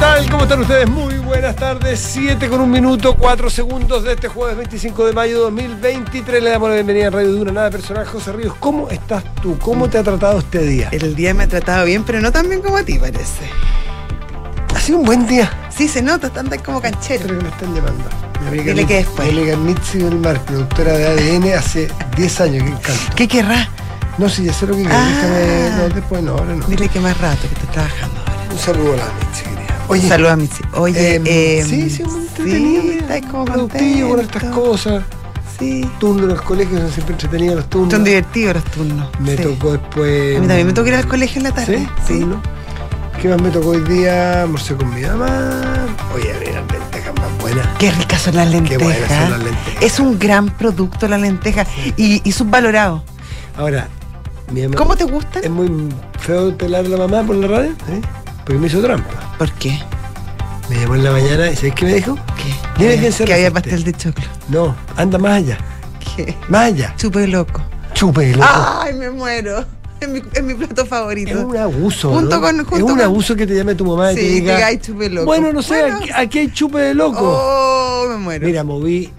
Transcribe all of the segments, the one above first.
tal? ¿Cómo están ustedes? Muy buenas tardes. 7 con un minuto, 4 segundos de este jueves 25 de mayo de 2023. Le damos la bienvenida a Radio Duna, nada personal. José Ríos, ¿cómo estás tú? ¿Cómo te ha tratado este día? El día me ha tratado bien, pero no tan bien como a ti, parece. Ha sido un buen día. Sí, se nota, están tan como canchero. Creo que me están llamando. Mi amiga Dile que después. Mi amiga Mitzi del Mar, productora de ADN, hace 10 años que encanto. ¿Qué querrá? No, si ya sé lo que quiero. Ah. Déjame. No, después no, ahora no. Dile que más rato que está trabajando ahora. Un saludo a la querida. Oye, Saludos a mi Oye, em, eh, sí, sí. Sí, estás como productivo con estas cosas. Sí. Turnos en los colegios son siempre entretenidos los turnos. Son divertidos los turnos. Me sí. tocó después. A mí también me tocó ir al colegio en la tarde. ¿Sí? ¿Turno? ¿Qué más me tocó hoy día? Almorcé con mi mamá. Oye, mira, lentejas más buenas. Qué ricas son las lentejas. buenas son las lentejas. Es un gran producto la lenteja y, y subvalorado. Ahora, mi mamá. ¿Cómo te gustan? Es muy feo pelar a la mamá por la radio, ¿eh? Porque me hizo trampa. ¿Por qué? Me llamó en la mañana y ¿sabes qué me dijo? ¿Qué? Se que había pastel de choclo. No, anda más allá. ¿Qué? Más allá. Chupe loco. Chupe, loco. Ay, me muero. Es mi, es mi plato favorito. Es un abuso. Junto ¿no? con- es un con- abuso que te llame tu mamá y Sí, te diga. diga, "Ay, chupe loco". Bueno, no sé, Bueno. aquí, aquí hay chupe de loco. Oh, me muero. Mira, moví.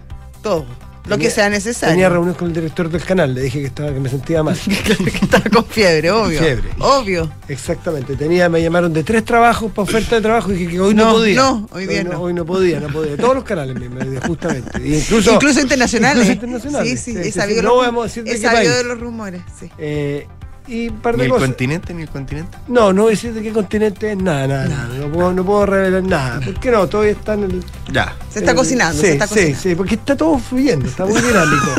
todo. Lo tenía- que sea necesario. Tenía reunión con el director del canal, le dije que estaba que me sentía mal. que estaba con fiebre, obvio. Fiebre. Obvio. Exactamente, tenía, me llamaron de tres trabajos para oferta de trabajo y dije que hoy no, No, podía. no, hoy día no. Hoy no podía, no podía. Todos los canales, me- me- justamente. Y incluso, Incluso internacionales. Incluso internacionales. Sí, sí, he sabido, los- no de los rumores, sí. Eh, y un par Ni de el cosas. continente, ni el continente. No, no voy a decir de qué continente es nada, nada, nada. No puedo, no puedo revelar nada. ¿Por qué no? Todavía está en el. Ya. Se está el- cocinando, sí, se está sí, cocinando. Sí, porque está todo fluyendo, está muy dinámico.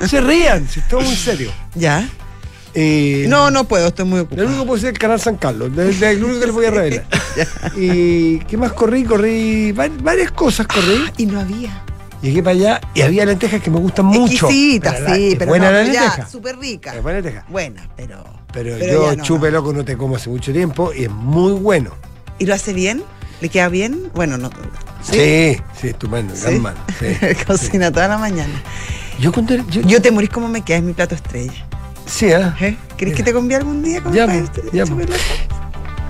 Se rían, si está muy serio. ¿Ya? Eh, No, no puedo, estoy muy Lo ocupado. único que puede ser el canal San Carlos, es lo único que les voy a revelar. y ¿qué más corrí? Corrí va- varias cosas corrí. Y no había. Llegué para allá y había lentejas que me gustan mucho. Exquisitas, Pero la- sí, pero buena no, la pero ya, lenteja. súper rica. Es buena lenteja. Buena, pero. Pero, pero yo no, chupe no. loco no te como hace mucho tiempo y es muy bueno. ¿Y lo hace bien? ¿Le queda bien? Bueno, no. Sí, sí, estupendo, gran ¿Sí? mano, sí, Cocina toda la mañana. Yo cuando yo, Yo te morís como me queda, es mi plato estrella. sí, ¿ah? ¿Eh? ¿Querés que te convide algún día? con Ya, ya, Chupe loco?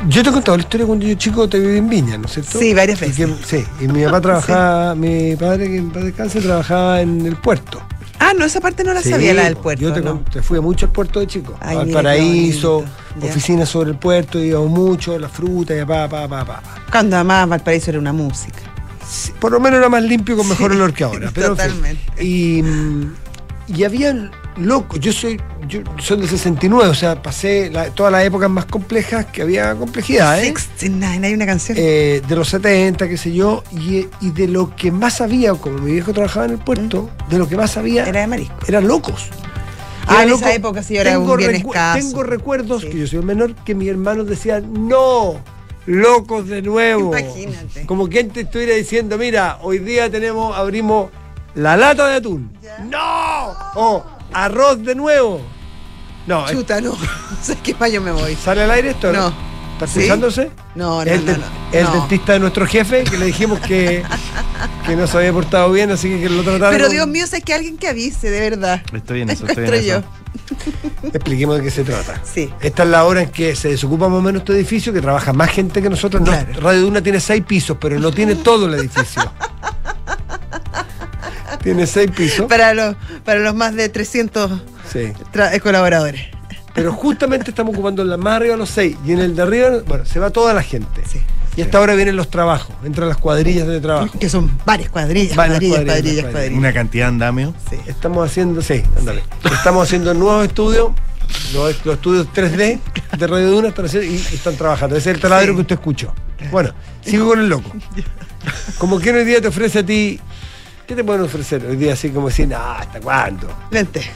Yo te he contado la historia cuando yo chico te viví en Viña, ¿no es cierto? Sí, varias Y veces. que- sí, y mi papá trabajaba, mi padre que en paz descanse trabajaba en el puerto. Ah, no, esa parte no la Sí, sabía, la del puerto. Yo te, no. te fui mucho al puerto de chico. Ay, al paraíso, oficinas sobre el puerto, íbamos mucho, la fruta, y pa, pa, pa, pa. Cuando además Valparaíso era una música. Sí, por lo menos era más limpio con mejor olor que ahora. Pero, en fin. Totalmente. Y, y había locos. Yo soy yo soy del 69, o sea, pasé la- todas las épocas más complejas que había complejidad, ¿eh? 69, hay una canción. Eh, de los 70, qué sé yo, y, y de lo que más había, como mi viejo trabajaba en el puerto, de lo que más había era de marisco. eran locos. Ah, Era en loco. esa época sí era un bien recu- escaso. Tengo recuerdos, Sí. que yo soy el menor, que mis hermanos decían, no, locos de nuevo. Imagínate. Como quien te estuviera diciendo, mira, hoy día tenemos, abrimos la lata de atún. Ya. ¡No! Arroz de nuevo. No, Chuta, no. ¿Sabes qué yo me voy? ¿sale al aire esto? No. ¿Está ¿Sí? fijándose? No, no, el, no, no. el No. dentista de nuestro jefe, que le dijimos que, que no se había portado bien, así que, que lo trataron. Pero Dios mío, sé que alguien que avise, de verdad. Estoy en eso, estoy en Encuentro eso. yo. Expliquemos de qué se trata. Sí. Esta es la hora en que se desocupa más o menos este edificio, que trabaja más gente que nosotros. No, Claro. Radio Duna tiene seis pisos, pero no tiene todo el edificio. Tiene seis pisos. Para los, para los más de 300 Sí. tra- eh, colaboradores. Pero justamente estamos ocupando en la más arriba los seis. Y en el de arriba, bueno, se va toda la gente. Sí. Y hasta ahora vienen los trabajos, entran las cuadrillas de trabajo. Que son varias cuadrillas, Varias cuadrillas, cuadrillas, cuadrillas. Una cantidad de andamio. Sí. Estamos haciendo, sí, ándale. Estamos haciendo nuevos estudios, los, los estudios 3D de Radio Duna están haciendo- y, y están trabajando. Ese es el taladro Sí. que usted escuchó. Bueno, sigo con el loco. Como que hoy día te ofrece a ti. ¿Qué te pueden ofrecer hoy día así como decir, no, ¿hasta cuándo? Lenteja.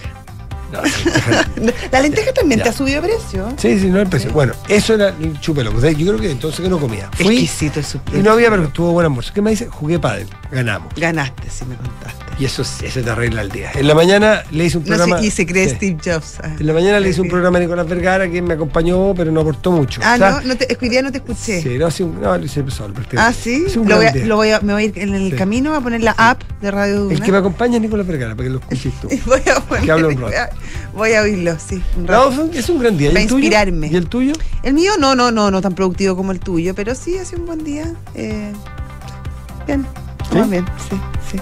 No, La lenteja también Ya. te ha subido de precio. sí, sí, no el precio. Bueno, eso era el chupe loco. O sea, yo creo que entonces que no comía. Fui Exquisito el y no había, pero tuvo buen almuerzo. ¿Qué me dice? Jugué pádel, ganamos. Ganaste, si me contaste. Y eso, eso te arregla el día. En la mañana le hice un No sé, programa. y se cree Sí. Steve Jobs. Ah. En la mañana le hice un Sí. programa a Nicolás Vergara que me acompañó, pero no aportó mucho. Ah, O sea, no, no te, hoy día no te escuché. Sí, no, un, no, lo hice solo. Ah, sí. Lo voy a, lo voy a- me voy a ir en el Sí. camino a poner la app de Radio Duna. El que me acompaña es Nicolás Vergara, para que lo escuches tú. Voy a poner- Que habla un rato. voy a- oírlo, sí. un No, rato. fue- es un gran día. ¿Y Para inspirarme. ¿Y el tuyo? El mío no, no, no, no tan productivo como el tuyo, pero sí hace un buen día. eh, bien, ¿Sí? muy bien, sí, sí.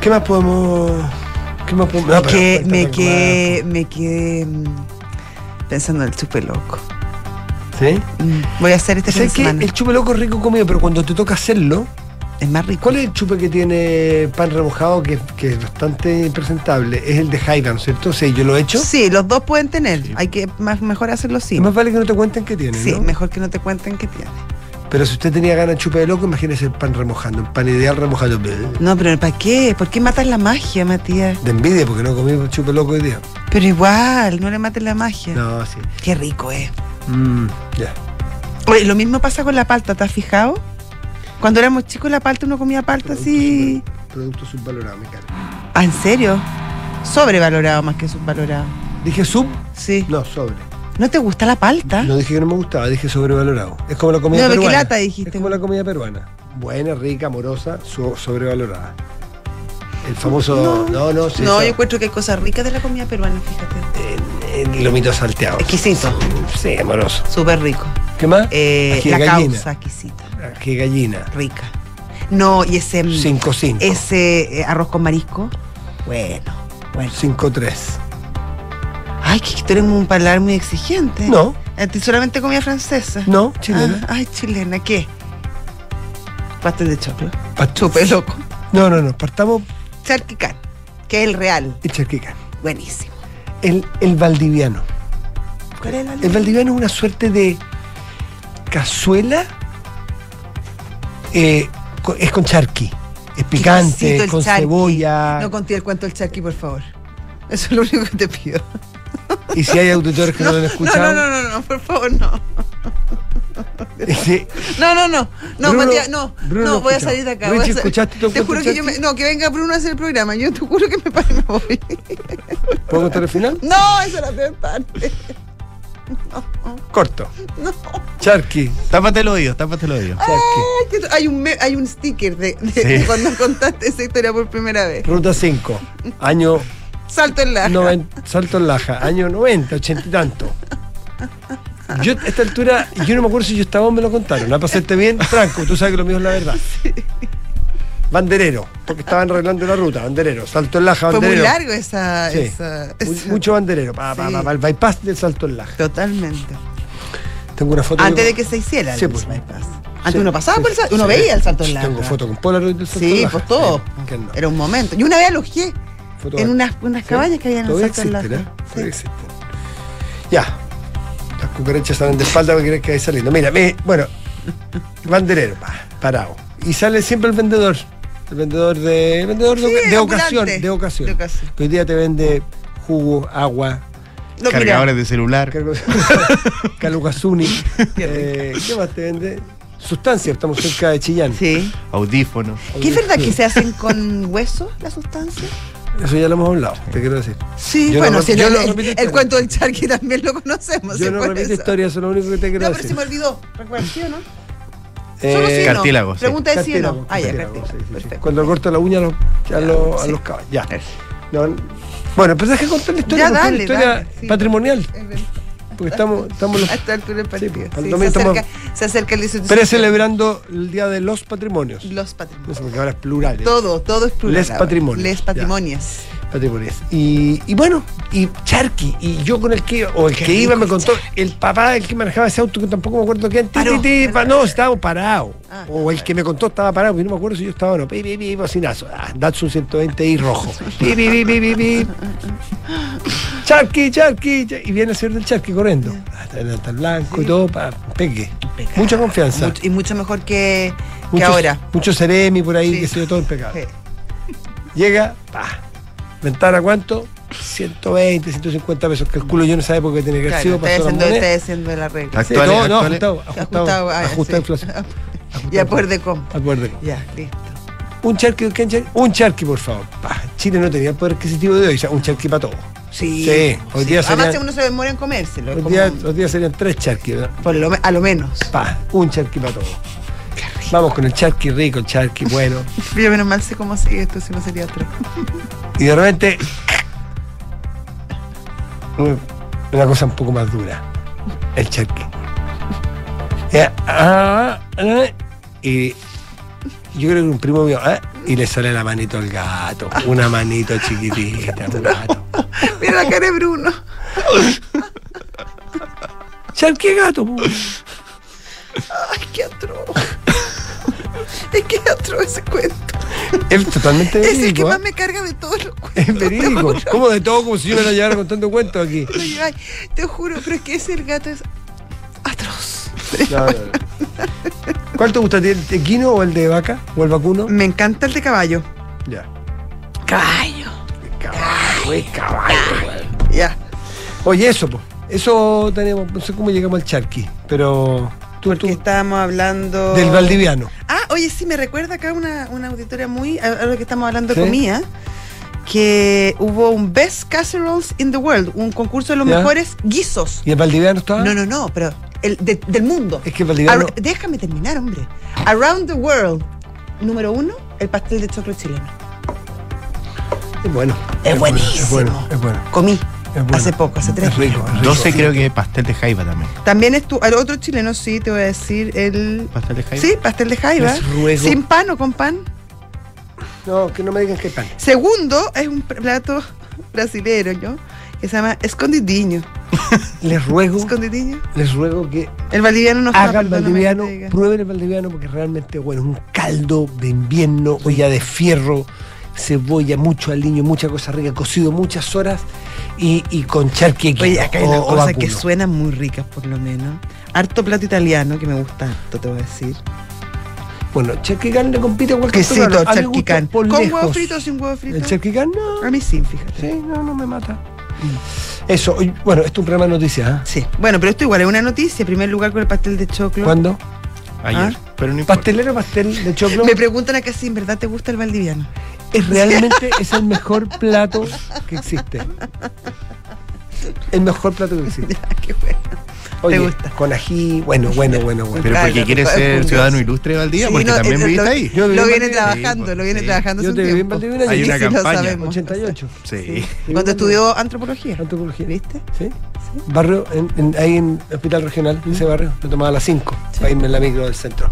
¿Qué más podemos.? ¿Qué más podemos.? No, pero que me quedé, me quedé mm, pensando en el chupe loco. ¿Sí? Mm, Voy a hacer este fin semana. El chupe loco es rico comido, pero cuando te toca hacerlo, Es más rico. ¿cuál es el chupe que tiene pan remojado que, que es bastante impresentable? Es el de Jaiba, ¿cierto? Sí, yo lo he hecho. Sí, los dos pueden tener. Sí. Hay que más, mejor hacerlo sí. Es más vale que no te cuenten qué tiene, Sí, ¿no? mejor que no te cuenten qué tiene. Pero si usted tenía ganas de chupe de loco, imagínese el pan remojando, el pan ideal remojado. No, pero ¿para qué? ¿Por qué matas la magia, Matías? De envidia, porque no comí chupe loco hoy día. Pero igual, no le mates la magia. No, sí. Qué rico es. Mm, ya. Oye, lo mismo pasa con la palta, ¿te has fijado? Cuando éramos chicos la palta uno comía palta así. Producto subvalorado, me cae. Ah, ¿en serio? Sobrevalorado más que subvalorado. ¿Dije sub? Sí. No, sobre. ¿No te gusta la palta? No dije que no me gustaba, dije sobrevalorado. Es como la comida No, pero ¿qué peruana. lata dijiste? Es como la comida peruana. Buena, rica, amorosa, so- sobrevalorada. El famoso. No, no, sí. no, yo encuentro que hay cosas ricas de la comida peruana, fíjate. el, el lomito salteado. Exquisito. Sí, amoroso. Súper rico. ¿Qué más? Eh, Ají la gallina. causa exquisita, Ají gallina. rica. No, y ese, 5-5. ese eh, arroz con marisco, bueno, bueno. 5-3. Ay, que eres un paladar muy exigente. No, A ti solamente comida francesa. no, chilena. Ah, ay, chilena, ¿qué? Pastel de choclo. Chupe loco. No, no, no. Partamos Charquicán, que es el real. en charquica. Buenísimo. El, el valdiviano. ¿Cuál es el El valdiviano es una suerte de cazuela. eh, es con charqui. Es picante, el con charqui. cebolla. No conté el cuento del charqui, por favor. Eso es lo único que te pido. Y si hay auditores que no, lo han No, escuchado. no, no, no, no, por favor, no. sí, No, no, no. No, Bruno- Matías, no. Bruno no, voy a salir de acá. Richie, voy a sal- ¿escuchaste tu Te juro que yo me. No, que venga Bruno a hacer el programa. Yo te juro que me paro y me voy. ¿Puedo contar el final? No, esa es la peor parte. Corto. No. Charqui. Tápate el oído, tápate el oído. Ay, hay, un me- hay un sticker de, de- Sí. de cuando contaste esa historia por primera vez. Ruta 5. Año Salto en la. noven- Salto en Laja. Año 90, 80 y tanto. Yo a esta altura, yo no me acuerdo si yo estaba o me lo contaron. ¿La pasaste bien? Franco, tú sabes que lo mío es la verdad. Banderero, porque estaban arreglando la ruta, banderero, salto en Laja, Fue muy banderero. largo esa. Sí. esa- Mu- esa- Mucho banderero, pa, pa, Sí. pa, pa, el bypass del salto en Laja. Totalmente. Tengo una foto. Antes yo- de que se hiciera el Sí, pues. bypass. Antes Sí, uno pasaba sí, por el salto, uno sí. veía el salto en la. Tengo foto con Polaroid del salto en Sí, Laja. pues todo. Sí. Era un momento. Y una vez alojé en unas, unas Sí, cabañas que había en el existen, ¿eh? Existen. Ya. Las cucarachas salen de espalda porque crees que hay saliendo. Mira, me- bueno, banderero, pa, parado. Y sale siempre el vendedor. El vendedor de. El vendedor de, Sí, de ocasión. De ocasión. De ocasión. Que hoy día te vende jugo, agua, No, mira, Cargadores de celular. calucazuni. eh, ¿Qué más te vende? Sustancia, estamos cerca de Chillán. Sí. Audífonos. ¿Qué es verdad que se hacen con hueso las sustancias? Eso ya lo hemos hablado, te quiero decir. Sí, Yo bueno, no- si yo el, no el- repito el cuento del charqui también lo conocemos. Yo no repito eso. historia, eso es lo único que te quiero No, pero se decir. me olvidó. ¿Recuerdas, sí o no? Eh, Solo sí no. Pregunta de sí o no. Ah, ya, cartílago, sí, sí. Cuando corta la uña a los, a Ya, los, a sí. los caballos. Ya. No, bueno, pero deja contar la historia, Ya, es dale, una historia dale, sí. patrimonial. Es. Porque estamos, estamos los A esta altura del Sí, partido. pues, Sí, se, acerca, se acerca el 18 precelebrando el Día de los Patrimonios. Los patrimonios. porque ahora es plural. ¿eh? Todo, todo es plural. Les ahora. patrimonios, Les patrimonios. Patrimonios. Y, y bueno, y Charqui, y yo con el que, o el Qué que iba me contó, el papá, el que manejaba ese auto, que tampoco me acuerdo pa- no, estábamos parados. Ah, o el que me contó estaba parado, porque no me acuerdo si yo estaba o no. Pi, pi, pi, bocinazo. Ah, Datsun 120i rojo. Pi, pi, pi, pi, pi, pi. Charqui, Charqui, Char- y viene el señor del Charqui corriendo. Ah, Está está blanco y todo, para pegue. Impecable. Mucha confianza. Mucho- y mucho mejor que, que Mucho- ahora. Mucho Ceremi por ahí, Sí. que se todo impecable. Sí. Llega, pa. Ventana, ¿cuánto? 120, 150 pesos. Calculo yo en esa época que tenía que haber sido la haciendo, la regla. Sí, Actuales- no, actuales- ajustado, ajustado, Ajustado, ah, ajustado sí. inflación. Y a poder de compra. Acuerdo. Ya, listo. Un charqui, ¿qué charqui? Un charqui, por favor. Pa, Chile no tenía el poder adquisitivo de hoy, o sea, un charqui para todo. Sí. Sí, hoy día Además, serían- uno se demora en comérselo. Hoy día, hoy día serían tres charquis, ¿verdad? por lo a lo menos. Pa, un charqui para todo. Vamos con el charqui rico, el charqui bueno. Yo menos mal sé cómo sigue esto, si no sería otro. Y de repente. Una cosa un poco más dura. El charqui. Ah, ah, y yo creo que un primo mío, ah, y le sale la manito al gato. Una manito chiquitita, un gato. Mira la cara de Bruno. Charqui gato, po. Ay, qué atroz. es que es atroz ese cuento. Es totalmente Es el que verídico. más ¿ah? me carga de todos los cuentos. Es verídico. ¿Cómo de todo? Como si yo me la llevara contando cuentos aquí. Ay, ay, te juro, pero es que ese el gato es atroz. No. ¿Cuál te gusta? ¿El equino o el de vaca? ¿O el vacuno? Me encanta el de caballo. Ya. Caballo. Caballo, es caballo, güey. Ya. Oye, eso, pues. Eso tenemos, no sé cómo llegamos al charqui, pero tú, tú Que estábamos hablando. del Valdiviano. Ah, oye, sí, me recuerda acá una, una auditoria muy. A, a lo que estamos hablando Sí. de comida. Que hubo un Best Casseroles in the World, un concurso de los Ya. mejores guisos. ¿Y el Valdiviano estaba? No, no, no, pero el de- del mundo. Es que. Ar- déjame terminar, hombre. Around the World, número uno, el pastel de choclo chileno. Es bueno. Es bueno, buenísimo. Es bueno, es bueno. Comí Es bueno. hace poco, hace tres Es rico, es rico. 12 creo que pastel de jaiba también. También estuvo, al otro chileno, sí, te voy a decir, el. ¿Pastel de jaiba? Sí, pastel de jaiba. Sin pan o con pan. No, que no me digan que hay pan. Segundo, es un plato brasilero, ¿no? Que se llama escondidinho. Les ruego, les ruego que El valdiviano no está, hagan valdiviano, que prueben el valdiviano porque realmente bueno, un caldo de invierno, olla de fierro, cebolla, mucho aliño, mucha cosa rica, cocido muchas horas y, y con charqui equino Oye, acá hay o- que suenan muy ricas, por lo menos. Harto plato italiano, que me gusta harto, te voy a decir. Bueno, charquicán le compite a cualquier Quesito, charquicán. ¿Con huevo frito o sin huevo frito? El charquicán no. A mí sí, fíjate. Sí, no, no me mata. Eso, bueno, esto es un programa de noticias, ¿ah? Sí. Bueno, pero esto igual es una noticia. En primer lugar con el pastel de choclo. ¿Cuándo? Ayer. ¿Ah? Pero no importa. Pastelero, pastel de choclo. Me preguntan acá si en verdad te gusta el valdiviano. es realmente es el mejor plato que existe. El mejor plato que existe. Qué bueno. Oye, gusta? Con ají, bueno, bueno, bueno, bueno. Pero porque quieres es ser ciudadano ilustre de Valdivia, Sí, porque no, también eh, viviste lo- ahí. Yo Lo en viene Valdivia, trabajando, sí, lo viene sí. trabajando Yo hace te un viví en tiempo. Valdivia Hay una campaña. sabemos. 88. Sí. Cuando estudió antropología. Antropología. ¿Viste? ¿Sí? Barrio, en, en- ahí en Hospital Regional, ese barrio, me tomaba a las 5 para irme en la micro del centro.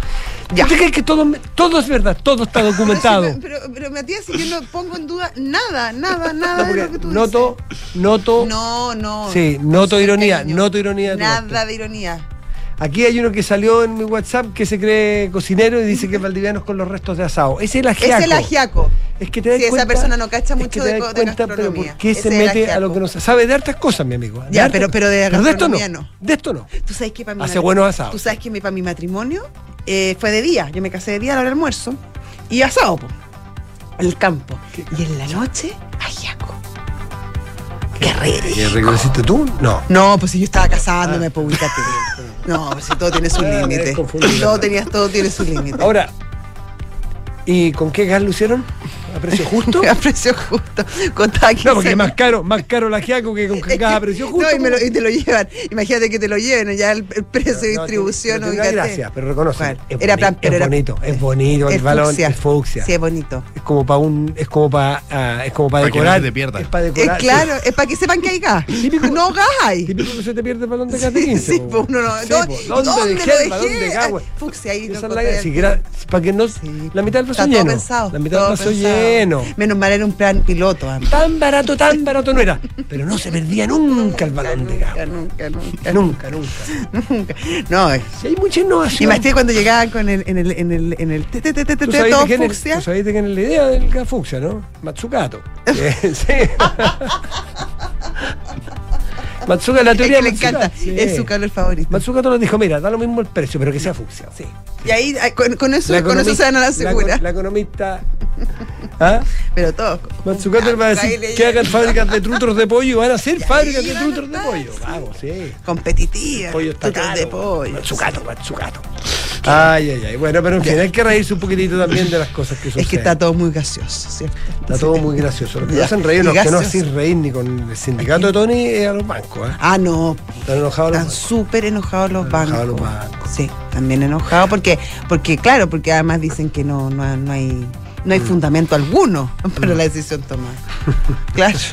Ya. ¿Usted cree que todo, todo es verdad? Todo está documentado. Pero, pero, pero, Matías, si yo no pongo en duda nada, nada, No, nada de porque lo que tú noto, noto, dices. No, no. Sí, noto ironía, noto ironía de. Nada de ironía. Aquí hay uno que salió en mi WhatsApp que se cree cocinero y dice que es valdivianos con los restos de asado. Ese es el ajiaco. Es el ajiaco. Es que te das Sí, esa cuenta- persona no cacha es mucho que te de das co- de cuenta, pero gastronomía. ¿por qué se es mete a lo que no sabe? Sabe de hartas cosas, mi amigo. Ya, hartas pero- pero de de esto no. De esto no. Tú sabes que para mi Hace buenos asados. Tú sabes que para mi matrimonio eh, fue de día. Yo me casé de día a la hora del almuerzo. Y asado, po. En el campo. Y en la noche, ajiaco. Qué rico. ¿Y rico hiciste tú? No. No, pues si yo estaba casándome, pues ubícate. No, pues si todo tiene su Ah, límite. Todo, tenías, todo tiene su límite. Ahora, ¿y con qué gas lo hicieron? ¿A precio justo? A precio justo. Contaba No, porque 15 es más caro, más caro el ajiaco que con que- a precio justo. No, y, me lo- y te lo llevan. Imagínate que te lo lleven, ya el, el precio de No, distribución, tiene- no tiene ubícate. gracia, pero reconoce. ¿Cuál? Es, Era plan- pero es era- bonito, es bonito el Es balón, fucsia. es fucsia. Sí, es bonito. Es como para un, es como para, es como para Para que no decorar. se te pierda. Es para decorar. claro, es para que sepan que hay gas. Típico- no gas hay. Típico que se te pierde el balón de gas de 15. Sí, pues uno no. Sí, ¿dó- po. ¿y ¿Dónde, dejé el balón de gas? Fucsia ahí. La para que no, Sí. la mitad del pensado. la mitad del todo lleno. Menos mal era un plan piloto. Tan barato, tan barato no era. Pero no se perdía nunca el balón de gas. Nunca, nunca, nunca, Nunca, nunca. No, es. Si hay mucha innovación. Y más que cuando llegaban con el, en el, en el, en el, te, te, te, te, ¿Tú te, sabes, todo fucsia. tú de quién es la idea del gas fucsia, ¿no? Matsukato. Eh, sí. Matsukato, la Es teoría que le de Matsukato, encanta, sí. es su calor favorito. Matsukato nos dijo, mira, da lo mismo el precio, pero que sea fucsia. Sí. Y ahí ay, con, con eso, con se van a la segura. La, economista. ¿Ah? Pero todo. Matsukato le va a decir que hagan fábricas de trutros de pollo. Van a hacer fábricas de trutros de pollo. Vamos, sí. Competitiva. Pollo está tutros caro. de pollo. Matsukato, Matsukato. Ay, ay, ay. Bueno, pero en fin, hay que reírse un poquitito también de las cosas que suceden. Es que está todo muy gaseoso, ¿cierto? Está todo muy gracioso. Lo que Ya. hacen reír, los que no gracioso. hacen reír ni con el sindicato de Tony es a los bancos. ¿Eh? Ah, no. Están enojados Están súper enojados los Están bancos. enojados los bancos. Sí, también enojados porque, porque claro, porque además dicen que no, no, no hay, no Mm. hay fundamento alguno para la decisión tomada. Claro.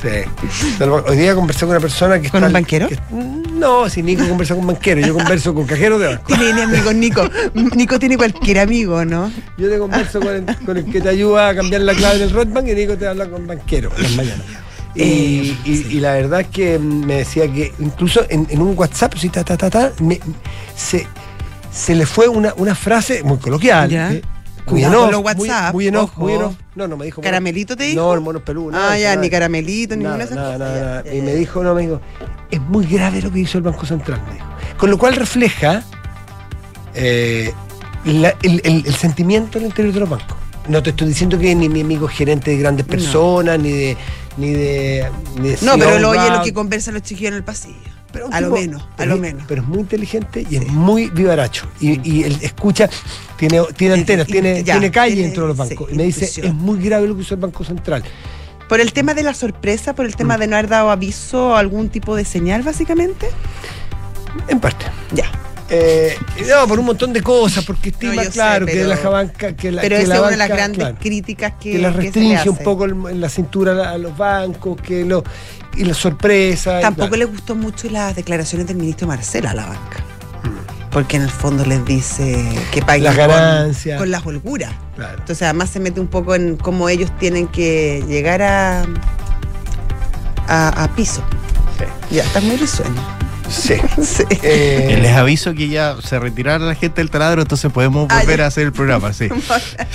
Sí. Hoy día conversé con una persona que ¿Con está- un banquero? que- no, si Nico conversa con banquero, yo converso con cajeros de banco. Tiene amigos Nico. Nico tiene cualquier amigo, ¿no? Yo te converso con el, con el que te ayuda a cambiar la clave del Redbank y Nico te habla con banquero en las mañanas. Y, Eh, y- y la verdad es que me decía que incluso en, en un WhatsApp, sí, ta, ta, ta, ta, me- se, se le fue una, una frase muy coloquial. Eh, muy Cuidado con los muy- WhatsApp, Muy. No, no me dijo. ¿Caramelito te dijo? No, el mono Perú. Ah, ya, ni caramelito, nada, ninguna de esas nada, cosas, nada, ya, nada. ya, Y me dijo, no, me dijo, es muy grave lo que hizo el Banco Central, me dijo. Con lo cual refleja eh, la- el, el- el sentimiento en el interior de los bancos. No te estoy diciendo que ni mi amigo gerente de grandes No. personas, ni de. Ni de, ni de No, pero lo oye lo que conversan los chiquillos en el pasillo. Pero a lo menos, a lo menos. Pero es muy inteligente y es muy vivaracho. Y, y él escucha, tiene, tiene antenas, tiene, ya, tiene calle tiene- dentro de los sí, bancos. y me dice, intuición. es muy grave lo que hizo el Banco Central. Por el tema de la sorpresa, por el tema de no haber dado aviso o algún tipo de señal, básicamente. En parte. Ya. Eh, no, por un montón de cosas, porque estima, No, yo sé, claro, que la banca, que la, Pero que esa la es una de las grandes claro, críticas que, que la que se le restringe un poco el- en la cintura a los bancos, que lo, y la sorpresa. Tampoco claro. le gustó mucho las declaraciones del ministro Marcela a la banca. Mm. Porque en el fondo les dice que paguen Las con- ganancias. Con, las holguras. Claro. Entonces además se mete un poco en cómo ellos tienen que llegar a, a, a piso. Ya, estás muy risueño. Sí. Sí. Eh, Les aviso que ya se retiraron la gente del taladro, entonces podemos Ah, volver a hacer el programa, sí.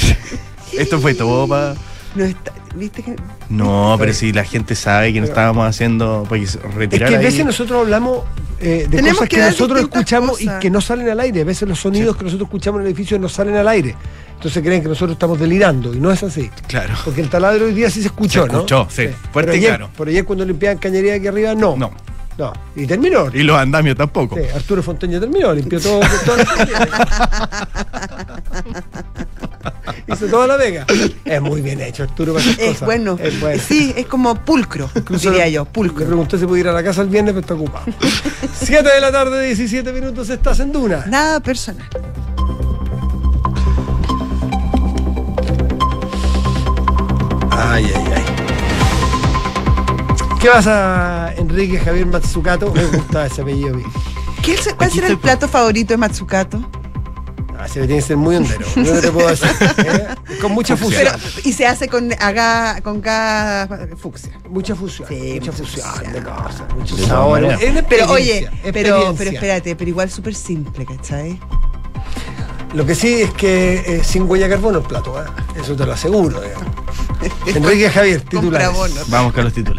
Esto fue todo para... No está- ¿Viste que No, pero si la gente sabe que no estábamos haciendo... Porque se es retirar que a ahí- veces nosotros hablamos eh, de Tenemos cosas que nosotros escuchamos cosas. y que no salen al aire. A veces los sonidos que nosotros escuchamos en el edificio no salen al aire. Entonces creen que nosotros estamos delirando y no es así. Claro. Porque el taladro hoy día sí se escuchó, Se ¿no? escuchó, sí, fuerte Pero y ayer, claro. Pero ayer cuando limpiaban cañería aquí arriba, no. No. No. Y terminó. Y los andamios tampoco. Sí, Arturo Fonteña terminó, limpió todo, cañería. Hizo toda la vega. Es muy bien hecho, Arturo, para esas es cosas. bueno. Es bueno. Sí, es como pulcro, Incluso diría yo, Le pulcro. pregunté si podía ir a la casa el viernes, pero está ocupado. 7 de la tarde, 17 minutos, estás en Duna. Nada personal. Ay, ay, ay. ¿Qué pasa, Enrique Javier Matsukato? Me gusta ese apellido. a mí. ¿Qué es- ¿Cuál Aquí será el plato favorito de Matsukato? Ah, se tiene que ser muy hondero. No te puedo decir. ¿eh? Con mucha fusión. Pero, y se hace con aga, con gas fucsia. mucha fusión. Sí, mucha mucha fusión fusión. de cosas. Mucho De todas sabor. maneras. Es una Pero oye, pero, pero espérate, pero igual súper simple, ¿cachai? Lo que sí es que eh, sin huella de carbono el plato, ¿eh? eso te lo aseguro. digamos. Enrique Javier, bonos. Vamos con los titulares.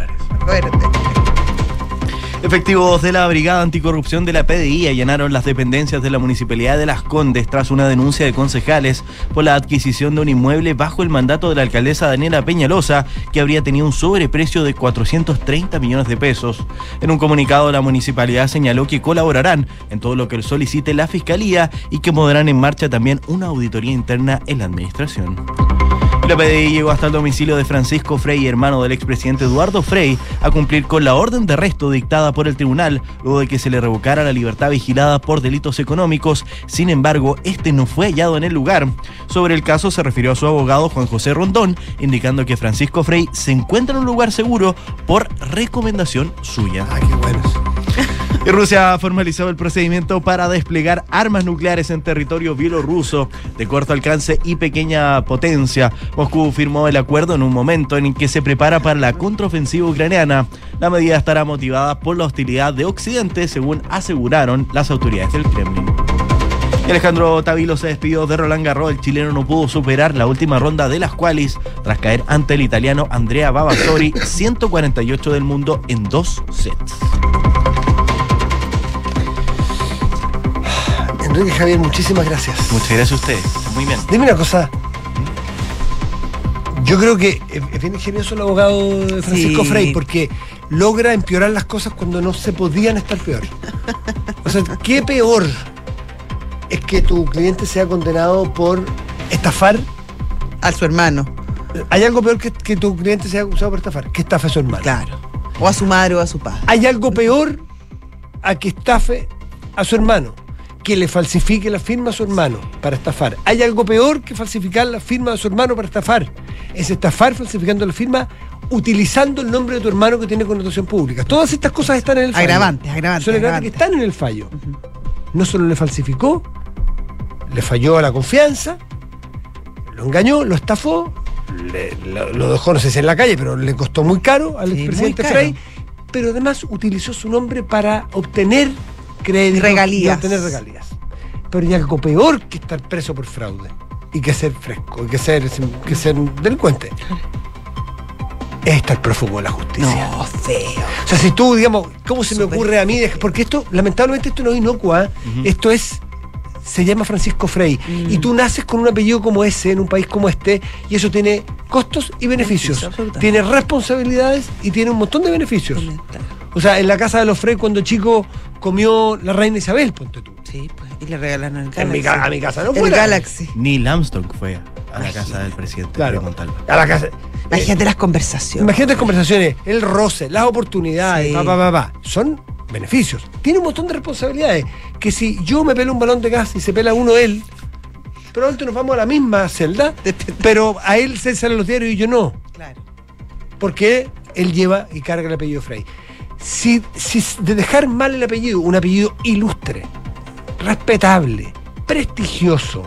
Efectivos de la Brigada Anticorrupción de la PDI allanaron las dependencias de la Municipalidad de Las Condes tras una denuncia de concejales por la adquisición de un inmueble bajo el mandato de la alcaldesa Daniela Peñalosa, que habría tenido un sobreprecio de 430 millones de pesos. En un comunicado, la municipalidad señaló que colaborarán en todo lo que solicite la Fiscalía y que pondrán en marcha también una auditoría interna en la administración. La PDI llegó hasta el domicilio de Francisco Frey, hermano del expresidente Eduardo Frey, a cumplir con la orden de arresto dictada por el tribunal luego de que se le revocara la libertad vigilada por delitos económicos. Sin embargo, este no fue hallado en el lugar. Sobre el caso se refirió a su abogado Juan José Rondón, indicando que Francisco Frey se encuentra en un lugar seguro por recomendación suya. Ah, qué. Y Rusia ha formalizado el procedimiento para desplegar armas nucleares en territorio bielorruso de corto alcance y pequeña potencia. Moscú firmó el acuerdo en un momento en que se prepara para la contraofensiva ucraniana. La medida estará motivada por la hostilidad de Occidente, según aseguraron las autoridades del Kremlin. Alejandro Tavilo se despidió de Roland Garros. El chileno no pudo superar la última ronda de las qualis tras caer ante el italiano Andrea Babazzori, 148 del mundo en dos sets. Enrique Javier, muchísimas gracias. Muchas gracias a ustedes. Muy bien. Dime una cosa. Yo creo que es es bien ingenioso el abogado de Francisco Sí. Frey porque logra empeorar las cosas cuando no se podían estar peor. O sea, ¿qué peor es que tu cliente sea condenado por estafar. A su hermano. Hay algo peor que que tu cliente sea acusado por estafar, que estafe a su hermano. Claro. O a su madre o a su padre. Hay algo peor a que estafe a su hermano, que le falsifique la firma a su hermano para estafar. Hay algo peor que falsificar la firma de su hermano para estafar. Es estafar falsificando la firma utilizando el nombre de tu hermano que tiene connotación pública. Todas estas cosas están en el fallo. Agravantes, agravantes, Son agravantes que están en el fallo. No solo le falsificó, le falló a la confianza, lo engañó, lo estafó, le- lo, lo dejó, no sé si en la calle, pero le costó muy caro al Sí, expresidente. Frey, pero además utilizó su nombre para obtener crédito Regalías. y obtener regalías. Pero hay algo peor que estar preso por fraude y que ser fresco, y que ser, que ser delincuente. Es estar prófugo de la justicia. No, feo. O sea, si tú, digamos, ¿cómo se me ocurre a mí? Porque esto, lamentablemente, esto no es inocua. ¿eh? Esto es. Se llama Francisco Frey. Mm. Y tú naces con un apellido como ese, en un país como este, y eso tiene costos y beneficios. Tiene responsabilidades y tiene un montón de beneficios. O sea, en la casa de los Frey, cuando chico comió la reina Isabel, ponte tú. Sí, pues. Y le regalaron el Galaxy. En mi ca- a mi casa no El fuera. Galaxy. Neil Armstrong fue a la casa del presidente Claro. Montalva. A la casa. Imagínate las conversaciones. Imagínate las conversaciones, el roce, las oportunidades, Sí. pa, pa, pa, pa. son beneficios. Tiene un montón de responsabilidades. Que si yo me pelo un balón de gas y se pela uno él, probablemente nos vamos a la misma celda, pero a él se salen los diarios y yo no. Claro. Porque él lleva y carga el apellido Frey. Si, si de dejar mal el apellido, un apellido ilustre, respetable, prestigioso,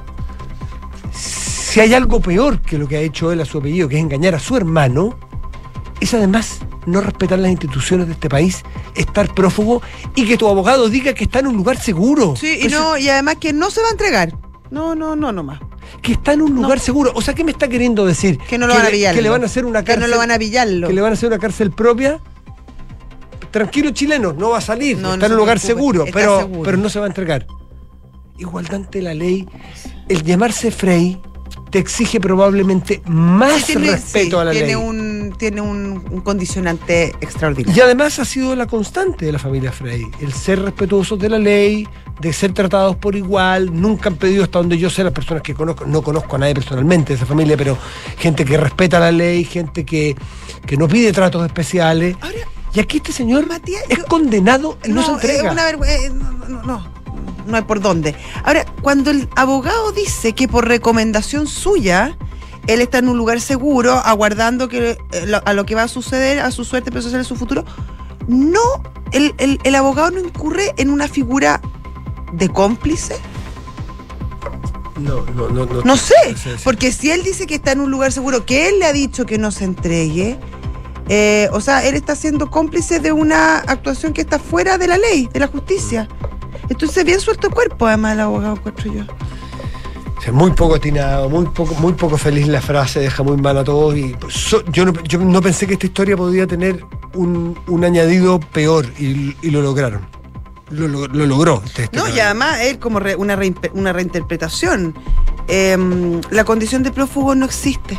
si hay algo peor que lo que ha hecho él a su apellido, que es engañar a su hermano, es además no respetar las instituciones de este país, estar prófugo y que tu abogado diga que está en un lugar seguro. Sí, y, Pues, no, y además que no se va a entregar. No, no, no, nomás. Que está en un No. lugar seguro. O sea, ¿qué me está queriendo decir? Que no lo van a le- pillarlo. Que le van a hacer una Que no cárcel. lo van a pillarlo. Que le van a hacer una cárcel propia. Tranquilo, chileno, no va a salir. No, no está en un lugar preocupe, seguro, pero, seguro. pero no se va a entregar. Igualdad ante la ley. El llamarse Frey te exige probablemente más Sí, tiene- respeto sí, a la tiene ley. Un, tiene un, un condicionante extraordinario. Y además ha sido la constante de la familia Frey, el ser respetuosos de la ley, de ser tratados por igual, nunca han pedido hasta donde yo sé las personas que conozco, no conozco a nadie personalmente de esa familia, pero gente que respeta la ley, gente que, que no pide tratos especiales. Ahora, y aquí este señor Matías, es yo- condenado y no, se entrega. una eh, no, no, no, no hay por dónde. Ahora, cuando el abogado dice que por recomendación suya, él está en un lugar seguro, aguardando que eh, a lo que va a suceder, a su suerte procesal en su futuro, no, el, el- el abogado no incurre en una figura de cómplice. No, no, no, no. No sé, porque si él dice que está en un lugar seguro, que él le ha dicho que no se entregue, eh, o sea, él está siendo cómplice de una actuación que está fuera de la ley, de la justicia. Entonces, bien suelto el cuerpo, además, el abogado, encuentro yo. O sea, muy poco atinado, muy poco, muy poco feliz la frase, deja muy mal a todos. Y so- yo, no, yo no pensé que esta historia podía tener un, un añadido peor y, y lo lograron. Lo, lo- lo logró. este- este No, y además, él como re- una, reimpe- una reinterpretación. em, la condición de prófugo no existe.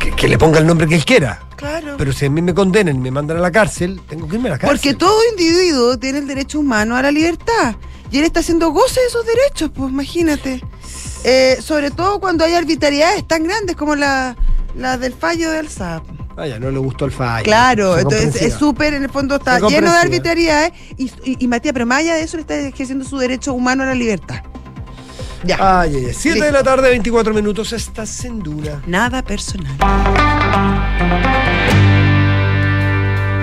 que, que le ponga el nombre que él quiera. Claro. Pero si a mí me condenan y me mandan a la cárcel, tengo que irme a la cárcel. Porque todo individuo tiene el derecho humano a la libertad. Y él está haciendo goce de esos derechos, pues imagínate. Eh, sobre todo cuando hay arbitrariedades tan grandes como la, la del fallo de Alzap. Vaya, no le gustó el fallo. Claro, entonces es súper, en el fondo está Es lleno de arbitrariedades. Y, y, y Matías, pero más allá de eso, le está ejerciendo su derecho humano a la libertad. Ya. Ay, ay, ay. Siete de la tarde, 24 minutos, estás en Duna. Nada personal.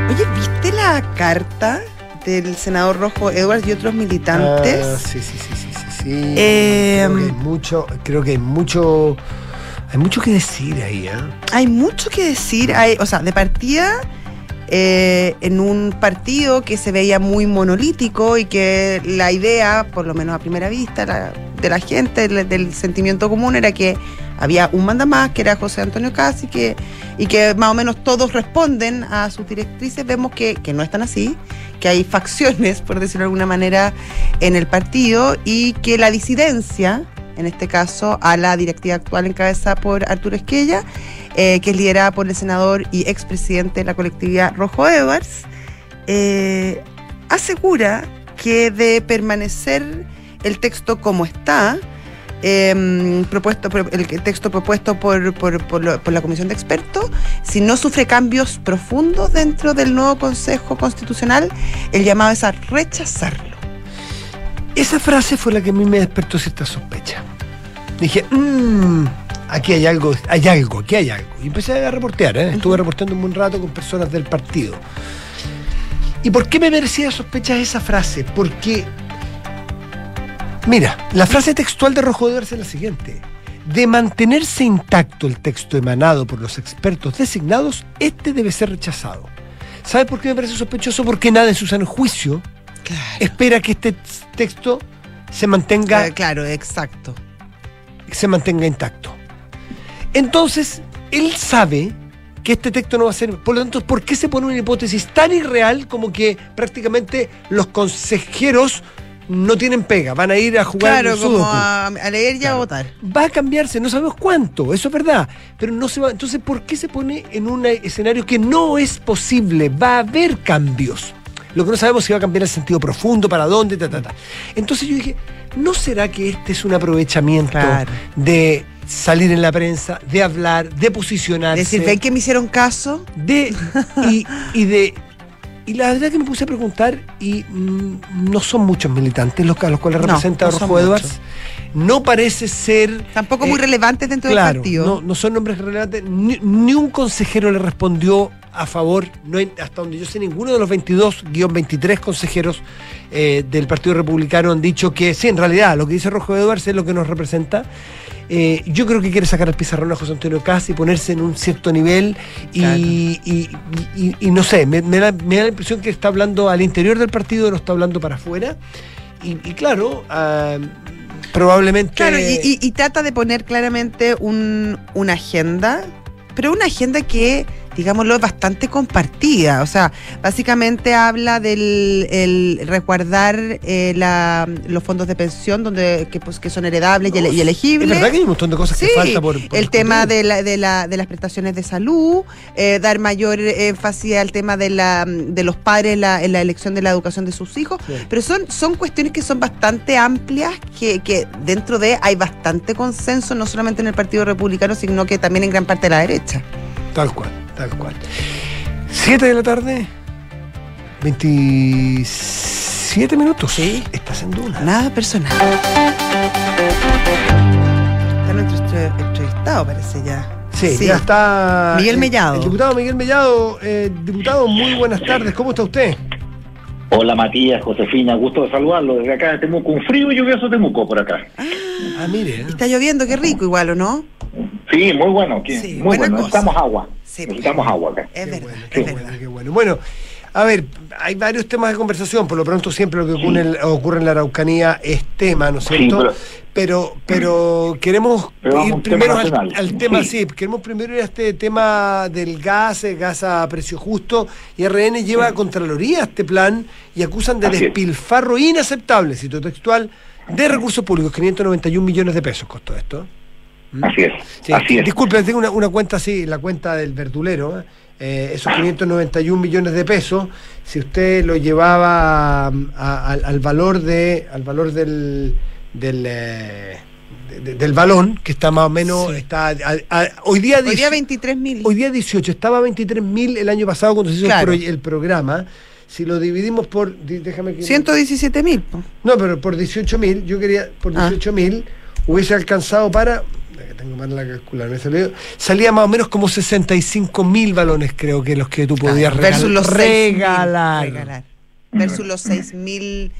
Oye, ¿viste la carta del senador Rojo Edwards y otros militantes? Ah, sí, sí, sí, sí, sí. sí. Eh, creo que hay mucho, creo que hay mucho, hay mucho que decir ahí, ¿eh? Hay mucho que decir. Hay, o sea, de partida, eh, en un partido que se veía muy monolítico y que la idea, por lo menos a primera vista, de la gente, del, sentimiento común, era que había un mandamás, que era José Antonio Casi, que, y que más o menos todos responden a sus directrices. Vemos que, que no están así, que hay facciones, por decirlo de alguna manera, en el partido y que la disidencia, en este caso a la directiva actual encabezada por Arturo Esquella, eh, que es liderada por el senador y expresidente de la colectividad Rojo Edwards, eh, asegura que de permanecer el texto como está, eh, propuesto, el texto propuesto por, por, por, por, la Comisión de Expertos, si no sufre cambios profundos dentro del nuevo Consejo Constitucional, el llamado es a rechazarlo. Esa frase fue la que a mí me despertó cierta sospecha. Dije, mmm, aquí hay algo, hay algo, aquí hay algo. Y empecé a reportear, ¿eh? estuve reporteando un buen rato con personas del partido. ¿Y por qué me merecía sospecha esa frase? Porque Mira, la frase textual de Rojo debe ser la siguiente. De mantenerse intacto el texto emanado por los expertos designados, este debe ser rechazado. ¿Sabe por qué me parece sospechoso? Porque nada en su sano juicio claro. espera que este texto se mantenga. Eh, claro, exacto. Se mantenga intacto. Entonces, él sabe que este texto no va a ser. Por lo tanto, ¿por qué se pone una hipótesis tan irreal como que prácticamente los consejeros no tienen pega, van a ir a jugar claro, como a, a, leer y claro. a votar. Va a cambiarse, no sabemos cuánto, eso es verdad, pero no se va. Entonces, ¿por qué se pone en un escenario que no es posible? Va a haber cambios. Lo que no sabemos si va a cambiar el sentido profundo, para dónde, ta, ta, ta. Entonces yo dije, ¿no será que este es un aprovechamiento claro. de salir en la prensa, de hablar, de posicionarse? Decir, ¿ven que me hicieron caso? De, y, y de y la verdad que me puse a preguntar, y mm, no son muchos militantes los a los cuales representa no, no Rojo Edwards. No parece ser. Tampoco muy eh, relevantes dentro claro, del partido. No, no son nombres relevantes. Ni, ni, un consejero le respondió a favor, no hay, hasta donde yo sé, ninguno de los 22-23 consejeros eh, del Partido Republicano han dicho que sí, en realidad lo que dice Rojo Edwards es lo que nos representa. Eh, yo creo que quiere sacar el pizarrón a José Antonio Casi y ponerse en un cierto nivel y, claro. y, y, y no sé, me, me, da, me, da, la impresión que está hablando al interior del partido, no está hablando para afuera. Y, claro, uh, probablemente... Claro, y, trata de poner claramente un, una agenda, pero una agenda que digámoslo, es bastante compartida. O sea, básicamente habla del el resguardar eh, la, los fondos de pensión donde que, pues, que son heredables no, y, elegibles. Es verdad que hay un montón de cosas sí, que falta por, por El tema de, la, de, la, de las prestaciones de salud, eh, dar mayor énfasis al tema de, la, de los padres la, en la elección de la educación de sus hijos. Sí. Pero son, son cuestiones que son bastante amplias, que, que dentro de hay bastante consenso, no solamente en el Partido Republicano, sino que también en gran parte de la derecha. Tal cual. Tal cual. 7 de la tarde, 27 minutos. Sí. Estás en Duna. Nada personal. Está nuestro entrevistado, parece ya. Sí, sí, ya está. Miguel Mellado. El, el diputado Miguel Mellado. Eh, diputado, muy buenas tardes. ¿Cómo está usted? Hola Matías, Josefina, gusto de saludarlo desde acá de Temuco. Un frío y lluvioso Temuco por acá. Ah, ah mire. Está lloviendo, qué rico igual, ¿o no? Sí, muy bueno. Sí, muy bueno. Necesitamos agua. Sí, Necesitamos agua acá. Es verdad, qué es bueno, verdad. qué bueno. Bueno, a ver, hay varios temas de conversación. Por lo pronto, siempre lo que ocurre, sí. en, ocurre en la Araucanía es tema, ¿no es cierto? Sí, pero, pero, queremos pero ir primero al, al, tema, sí. sí. queremos primero ir a este tema del gas, gas a precio justo. Y RN lleva a Contraloría este plan y acusan de Así despilfarro es. inaceptable, cito textual, de recursos públicos. 591 millones de pesos costó esto. ¿Mm? Así es. Sí. Así es. Disculpen, tengo una, una, cuenta así, la cuenta del verdulero. Eh, esos 591 millones de pesos, si usted lo llevaba a, a, al, al, valor de al valor del del, eh, de, del balón, que está más o menos, sí. está hoy día hoy día 23 mil. Hoy día 18, estaba 23 mil el año pasado cuando se hizo claro. el, pro, el programa si lo dividimos por déjame que 117 mil no pero por 18 mil yo quería por 18 mil ah. hubiese alcanzado para tengo mal la calculadora, me salió, salía más o menos como 65 mil balones, creo que los que tú podías claro, versus los regalar. regalar. Versus los 6 mil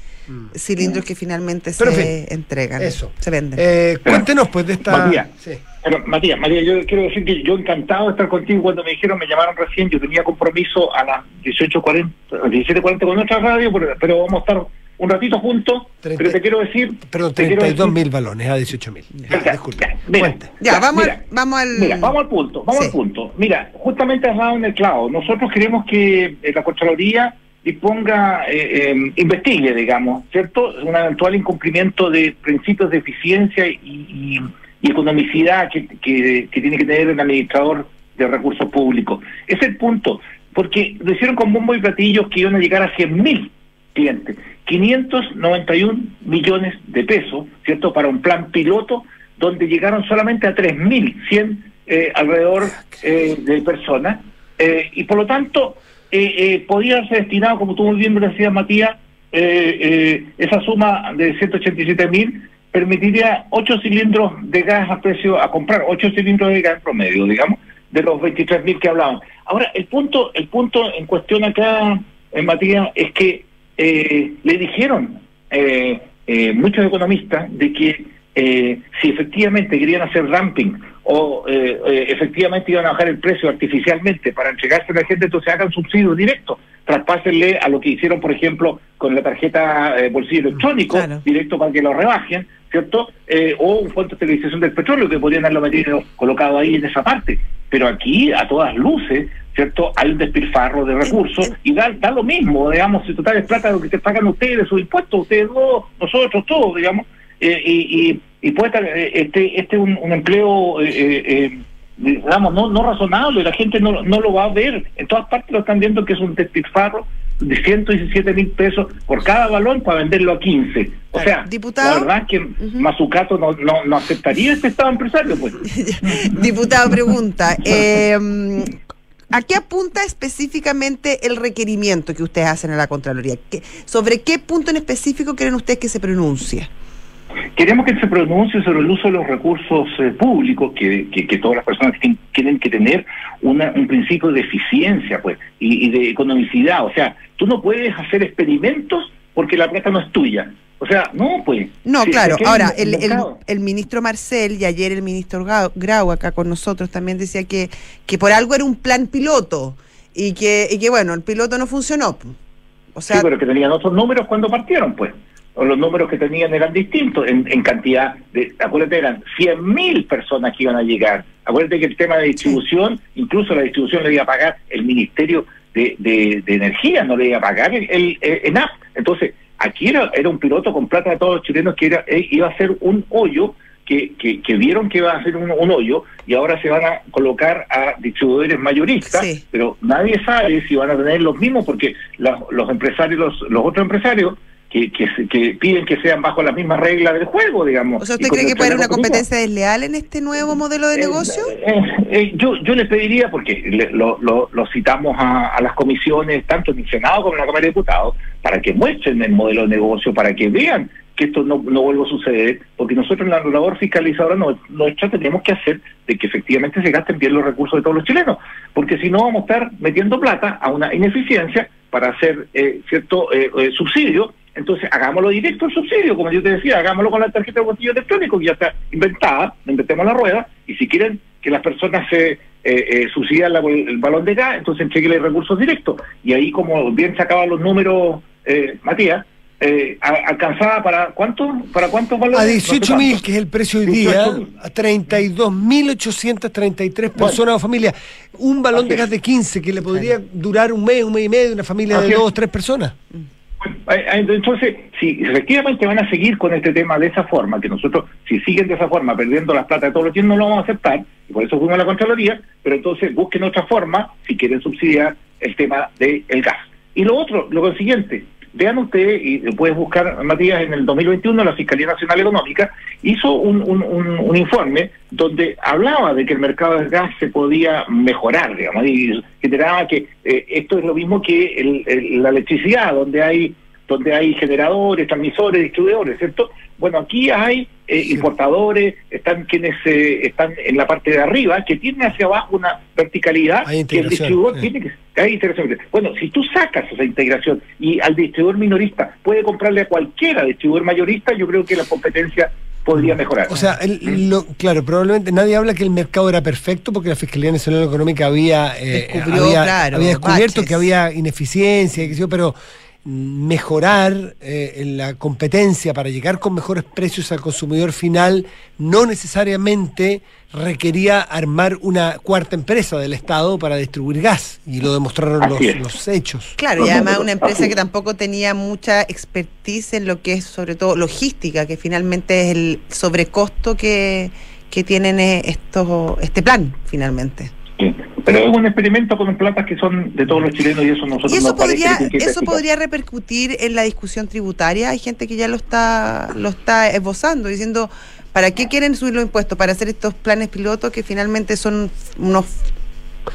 cilindros que finalmente Pero, se fin, entregan. Eso. Se venden. Eh, cuéntenos pues de esta. Matías, sí. Pero, Matías, Matías, yo quiero decir que yo encantado de estar contigo cuando me dijeron, me llamaron recién, yo tenía compromiso a las 18.40, 17.40 con nuestra radio, pero, pero vamos a estar un ratito juntos, 30, pero te quiero decir... Perdón, 32 mil balones a 18 mil. Ya, disculpe. Mira, ya, vamos, mira, al, vamos al... Mira, vamos al punto, vamos sí. al punto. Mira, justamente has dado en el clavo. Nosotros queremos que eh, la Contraloría disponga, eh, eh, investigue, digamos, ¿cierto? Un eventual incumplimiento de principios de eficiencia y, y, y economicidad que, que, que tiene que tener el administrador de recursos públicos. Ese es el punto, porque lo hicieron con bombo y platillos que iban a llegar a 100 mil clientes. 591 millones de pesos, ¿cierto? Para un plan piloto donde llegaron solamente a 3.100 eh, alrededor eh, de personas. Eh, y por lo tanto, eh, podía ser destinado, como tú muy bien me decías, Matías, esa suma de 187 mil permitiría 8 cilindros de gas a precio a comprar, 8 cilindros de gas en promedio, digamos, de los 23 mil que hablaban. Ahora, el punto, el punto en cuestión acá, Matías, es que le dijeron muchos economistas de que si efectivamente querían hacer ramping o eh, eh, efectivamente iban a bajar el precio artificialmente para entregarse a la gente, entonces hagan subsidio directo, traspásenle a lo que hicieron, por ejemplo, con la tarjeta eh, bolsillo electrónico, directo para que lo rebajen, ¿cierto? o un fondo de estabilización del petróleo que podrían haberlo metido, colocado ahí en esa parte. Pero aquí, a todas luces, ¿cierto? Hay un despilfarro de recursos y da, da lo mismo, digamos, si total es plata lo que te pagan ustedes, sus impuestos, ustedes dos, nosotros todos, digamos, y, y y puede estar eh, este este un, un empleo eh, eh, digamos no no razonable la gente no, no lo va a ver en todas partes lo están viendo que es un despilfarro de 117 mil pesos por cada balón para venderlo a 15. O sea, ¿Diputado? la verdad es que uh no, no, no, aceptaría este Estado empresario. pues Diputado, pregunta. ¿A qué apunta específicamente el requerimiento que ustedes hacen a la Contraloría? ¿Sobre qué punto en específico quieren ustedes que se pronuncie? Queremos que se pronuncie sobre el uso de los recursos eh, públicos, que, que, todas las personas tienen, que tener una, un principio de eficiencia pues y, de economicidad. O sea, tú no puedes hacer experimentos porque la plata no es tuya. O sea, no, pues. No, claro. Ahora, el, el, ministro Marcel y ayer el ministro Grau acá con nosotros también decía que, que por algo era un plan piloto y que, y que bueno, el piloto no funcionó. O sea, sí, pero que tenían otros números cuando partieron, pues los números que tenían eran distintos en, cantidad de, acuérdate, eran 100.000 personas que iban a llegar. Acuérdate que el tema de distribución, incluso la distribución le iba a pagar el Ministerio de, de, Energía, no le iba a pagar el, el, ENAP. Entonces, aquí era, era un piloto con plata de todos los chilenos que era, eh, iba a ser un hoyo que, que, vieron que iba a ser un, hoyo y ahora se van a colocar a distribuidores mayoristas, pero nadie sabe si van a tener los mismos porque los, los empresarios, los, los otros empresarios que, que, piden que sean bajo las mismas reglas del juego, digamos. O sea, ¿usted cree que puede haber una competencia desleal en este nuevo modelo de eh, negocio? Eh, eh, yo, yo le pediría, porque lo, lo, citamos a, las comisiones, tanto en el Senado como en la Cámara de Diputados, para que muestren el modelo de negocio, para que vean que esto no, no vuelva a suceder, porque nosotros en la labor fiscalizadora nuestra tenemos que hacer de que efectivamente se gasten bien los recursos de todos los chilenos, porque si no vamos a estar metiendo plata a una ineficiencia para hacer cierto subsidio entonces, hagámoslo directo el subsidio, como yo te decía, hagámoslo con la tarjeta de bolsillo electrónico, que ya está inventada, inventemos la rueda, y si quieren que las personas se eh, eh, subsidian el balón de gas, entonces entreguen recursos directos. Y ahí, como bien sacaban los números, eh, Matías, eh, alcanzaba para cuánto para cuántos valores a 18 mil que es el precio hoy día a 32 mil 833 personas o familias. Un balón de gas de 15 que le podría durar un mes un mes y medio una familia de dos o tres personas entonces, si efectivamente van a seguir con este tema de esa forma, que nosotros, si siguen de esa forma, perdiendo las plata de todos los días, no lo vamos a aceptar, y por eso fuimos a la Contraloría, pero entonces busquen otra forma si quieren subsidiar el tema del gas. Y lo otro, lo siguiente, vean ustedes, y puedes buscar, Matías, en el 2021 la Fiscalía Nacional Económica hizo un, un, informe donde hablaba de que el mercado del gas se podía mejorar, digamos, y generaba que eh, esto es lo mismo que la electricidad, donde hay donde hay generadores, transmisores, distribuidores, ¿cierto? Bueno, aquí hay eh, importadores, están quienes eh, están en la parte de arriba, que tienen hacia abajo una verticalidad que el distribuidor tiene que... Hay integración. Bueno, si tú sacas esa integración y al distribuidor minorista puede comprarle a cualquiera distribuidor mayorista, yo creo que la competencia podría mejorar. O sea, claro, probablemente nadie habla que el mercado era perfecto porque la Fiscalía Nacional Económica había, eh, había, descubierto que había ineficiencia, pero mejorar eh, la competencia para llegar con mejores precios al consumidor final no necesariamente requería armar una cuarta empresa del Estado para distribuir gas y lo demostraron los, hechos. Claro, y además una empresa que tampoco tenía mucha expertise en lo que es sobre todo logística, que finalmente es el sobrecosto que, que tienen eh, estos, este plan finalmente. Pero es un experimento con platas que son de todos los chilenos y eso nosotros ¿Y eso nos podría, que eso podría repercutir en la discusión tributaria? Hay gente que ya lo está, lo está esbozando, diciendo, ¿para qué quieren subir los impuestos? Para hacer estos planes pilotos que finalmente son unos...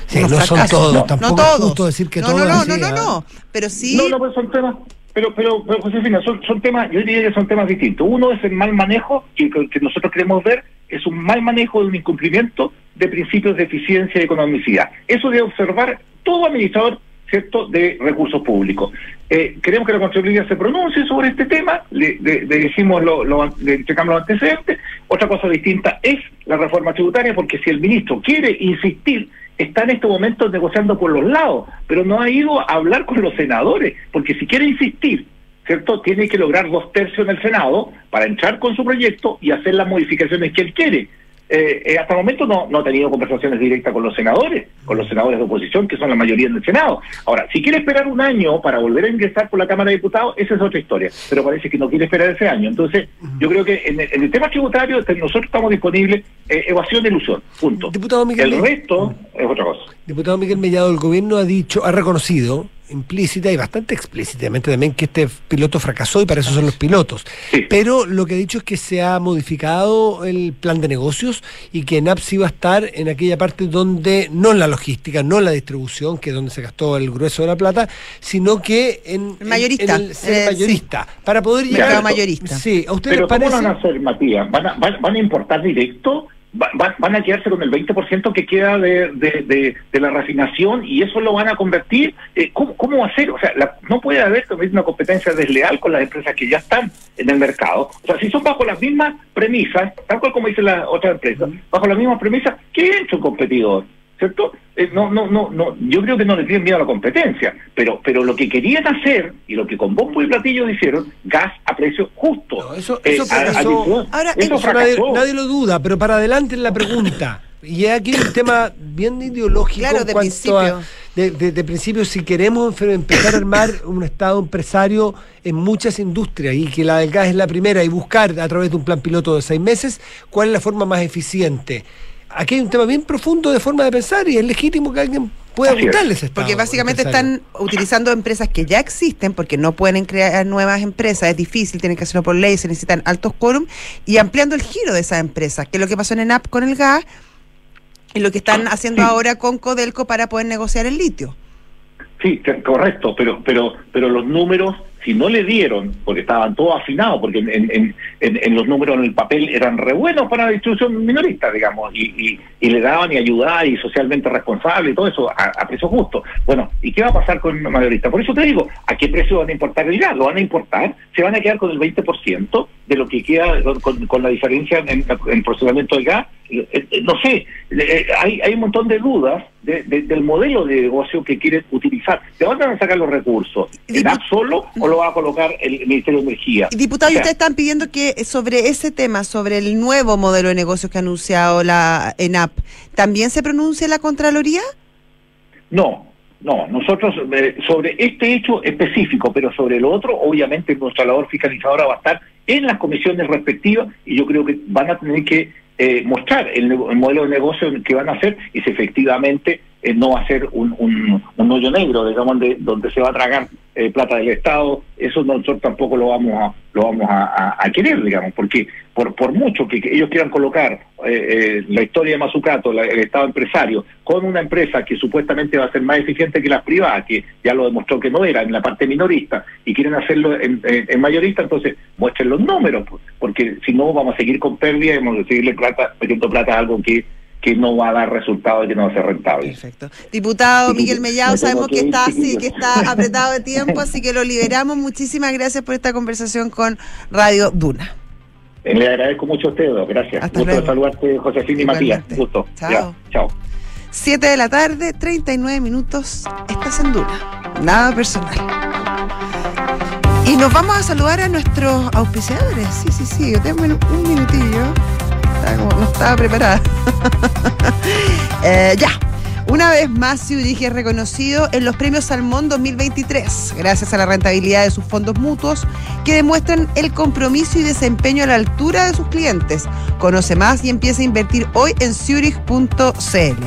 Sí, no son fracasos. todos, No, tampoco no es todos. justo decir que no, todos no, no, así, no, no, ¿ah? no, pero sí... No, no, pues son temas, pero, pero, pero Josefina, son, son temas, yo diría que son temas distintos. Uno es el mal manejo, que, que nosotros queremos ver, es un mal manejo de un incumplimiento de principios de eficiencia y economicidad. Eso debe observar todo administrador cierto de recursos públicos. Eh, queremos que la Contraloría se pronuncie sobre este tema, le, decimos, lo, lo- le los antecedentes. Otra cosa distinta es la reforma tributaria, porque si el ministro quiere insistir, está en este momento negociando por los lados, pero no ha ido a hablar con los senadores, porque si quiere insistir, ¿cierto? Tiene que lograr dos tercios en el Senado para entrar con su proyecto y hacer las modificaciones que él quiere. Eh, eh, hasta el momento no, no ha tenido conversaciones directas con los senadores, con los senadores de oposición, que son la mayoría en el Senado. Ahora, si quiere esperar un año para volver a ingresar por la Cámara de Diputados, esa es otra historia, pero parece que no quiere esperar ese año. Entonces, yo creo que en el, en el tema tributario te- nosotros estamos disponibles, eh, evasión e ilusión, punto. Diputado Miguel El resto es otra cosa. Diputado Miguel Mellado, el gobierno ha dicho, ha reconocido implícita y bastante explícitamente también que este piloto fracasó y para eso son los pilotos. Sí. Pero lo que ha dicho es que se ha modificado el plan de negocios y que NAPS iba a estar en aquella parte donde, no en la logística, no en la distribución, que es donde se gastó el grueso de la plata, sino que en, El mayorista. en el ser Eh, mayorista. Para poder Mercado llegar... mayorista. Sí, ¿a ustedes Pero ¿cómo van a hacer, Matías? ¿Van a, van, van a importar directo? Va- va- ¿Van a quedarse con el 20% que queda de, de, de- de la refinación y eso lo van a convertir? Eh, ¿cómo, ¿Cómo hacer? O sea, la- no puede haber una competencia desleal con las empresas que ya están en el mercado. O sea, si son bajo las mismas premisas, tal cual como dice la otra empresa, bajo las mismas premisas, ¿qué hecho un competidor? ¿Cierto? Eh, no, no, no, no, yo creo que no le tienen miedo a la competencia, pero, pero lo que querían hacer y lo que con bombo y platillo hicieron, gas a precio justo. No, eso- Eh, eso a- fracasó. Ahora, eso Eso nadie, lo duda, pero para adelante en la pregunta. Y aquí hay un tema bien ideológico Claro, de principio. a de, de- de principio si queremos empe- empezar a armar un estado empresario en muchas industrias y que la del gas es la primera y buscar a través de un plan piloto de seis meses cuál es la forma más eficiente. Aquí hay un tema bien profundo de forma de pensar y es legítimo que alguien pueda Así es. Porque básicamente empresario. están utilizando empresas que ya existen, porque no pueden crear nuevas empresas, es difícil, tienen que hacerlo por ley, se necesitan altos quórum, y ampliando el giro de esas empresas, que es lo que pasó en ENAP con el gas, y lo que están haciendo Sí. ahora con Codelco para poder negociar el litio. Sí, correcto, pero, pero, pero los números, si no le dieron, porque estaban todos afinados, porque en, en, en, en- en los números en el papel eran re buenos para la distribución minorista, digamos, y, y, y le daban y ayudaban y socialmente responsable y todo eso a, a precio justo. Bueno, ¿y qué va a pasar con el mayorista? Por eso te digo, ¿a qué precio van a importar el gas? ¿Lo van a importar? ¿Se van a quedar con el 20% de lo que queda con, con- la diferencia en, el procesamiento del gas? Eh, eh, no sé, eh, hay, hay un montón de dudas de- de- del modelo de negocio que quieren utilizar. ¿De dónde van a sacar los recursos? ¿En Dipu- app solo o lo va a colocar el Ministerio de Energía? ¿y O sea, ustedes están pidiendo que sobre ese tema, sobre el nuevo modelo de negocios que ha anunciado la ENAP, ¿también se pronuncie la Contraloría? No, no, nosotros eh, sobre este hecho específico, pero sobre lo otro, obviamente nuestra labor fiscalizadora va a estar en las comisiones respectivas y yo creo que van a tener que eh, mostrar el, el modelo de negocio que van a hacer y si efectivamente eh, no va a ser un, un, hoyo negro, digamos, de, donde se va a tragar eh, plata del Estado, eso nosotros tampoco lo vamos a lo vamos a, querer, digamos, porque por por mucho que, ellos quieran colocar eh, eh, la historia de Mazucato, la- el Estado empresario, con una empresa que supuestamente va a ser más eficiente que las privadas, que ya lo demostró que no era en la parte minorista, y quieren hacerlo en mayorista, entonces muestren los números, pues, porque si no vamos a seguir con pérdida y vamos a seguirle plata, metiendo plata a algo que que no va a dar resultados y que no va a ser rentable. Perfecto. Diputado Miguel me Mellado, sabemos que está, sí, chiquillos. que está apretado de tiempo, así que lo liberamos. Muchísimas gracias por esta conversación con Radio Duna. Eh, Le agradezco mucho a ustedes, dos. gracias. Hasta Gusto luego. de saludarte, Josefina y Matías. Gusto. Chao. Ya, chao. 7 de la tarde, 39 minutos. Estás en Duna. Nada personal. Y nos vamos a saludar a nuestros auspiciadores. Sí, sí, sí. Denme un minutillo. Como- no estaba preparada. Eh, ya. Una vez más, Zurich es reconocido en los premios Salmón 2023, gracias a la rentabilidad de sus fondos mutuos que demuestran el compromiso y desempeño a la altura de sus clientes. Conoce más y empieza a invertir hoy en Zurich.cl.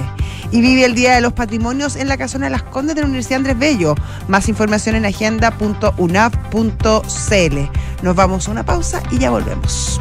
y vive el Día de los Patrimonios en la Casona de las Condes de la Universidad Andrés Bello. Más información en agenda.unav.cl. Nos vamos a una pausa y ya volvemos.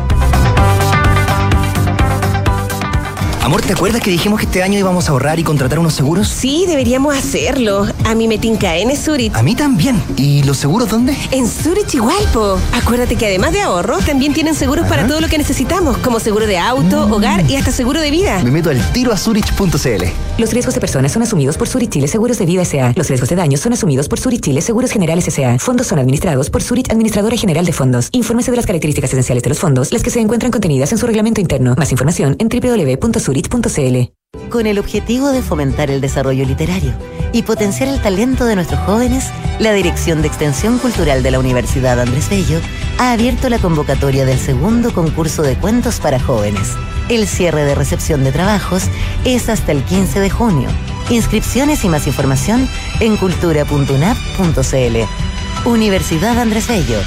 Amor, ¿te acuerdas que dijimos que este año íbamos a ahorrar y contratar unos seguros? Sí, deberíamos hacerlo. A mí me tinca en Zurich. A mí también. ¿Y los seguros dónde? En Zurich igual, po. Acuérdate que además de ahorro, también tienen seguros para todo lo que necesitamos, como seguro de auto, mm. hogar y hasta seguro de vida. Me meto al tiro a Zurich.cl. Los riesgos de personas son asumidos por Zurich Chile Seguros de Vida S.A. Los riesgos de daños son asumidos por Zurich Chile Seguros Generales S.A. Fondos son administrados por Zurich Administradora General de Fondos. Infórmese de las características esenciales de los fondos, las que se encuentran contenidas en su reglamento interno. Más información en www.zurich.cl con el objetivo de fomentar el desarrollo literario y potenciar el talento de nuestros jóvenes, la Dirección de Extensión Cultural de la Universidad Andrés Bello ha abierto la convocatoria del segundo concurso de cuentos para jóvenes. El cierre de recepción de trabajos es hasta el 15 de junio. Inscripciones y más información en cultura.unap.cl. Universidad Andrés Bello,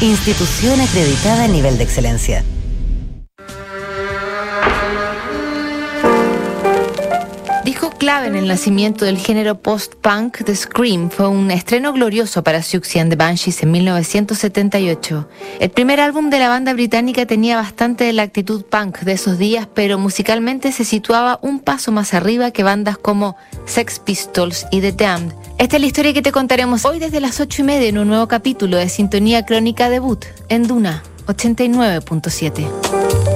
institución acreditada a nivel de excelencia. Clave en el nacimiento del género post-punk, The Scream fue un estreno glorioso para Siouxsie and the Banshees en 1978. El primer álbum de la banda británica tenía bastante de la actitud punk de esos días, pero musicalmente se situaba un paso más arriba que bandas como Sex Pistols y The Damned. Esta es la historia que te contaremos hoy desde las 8 y media en un nuevo capítulo de Sintonía Crónica Debut en Duna 89.7.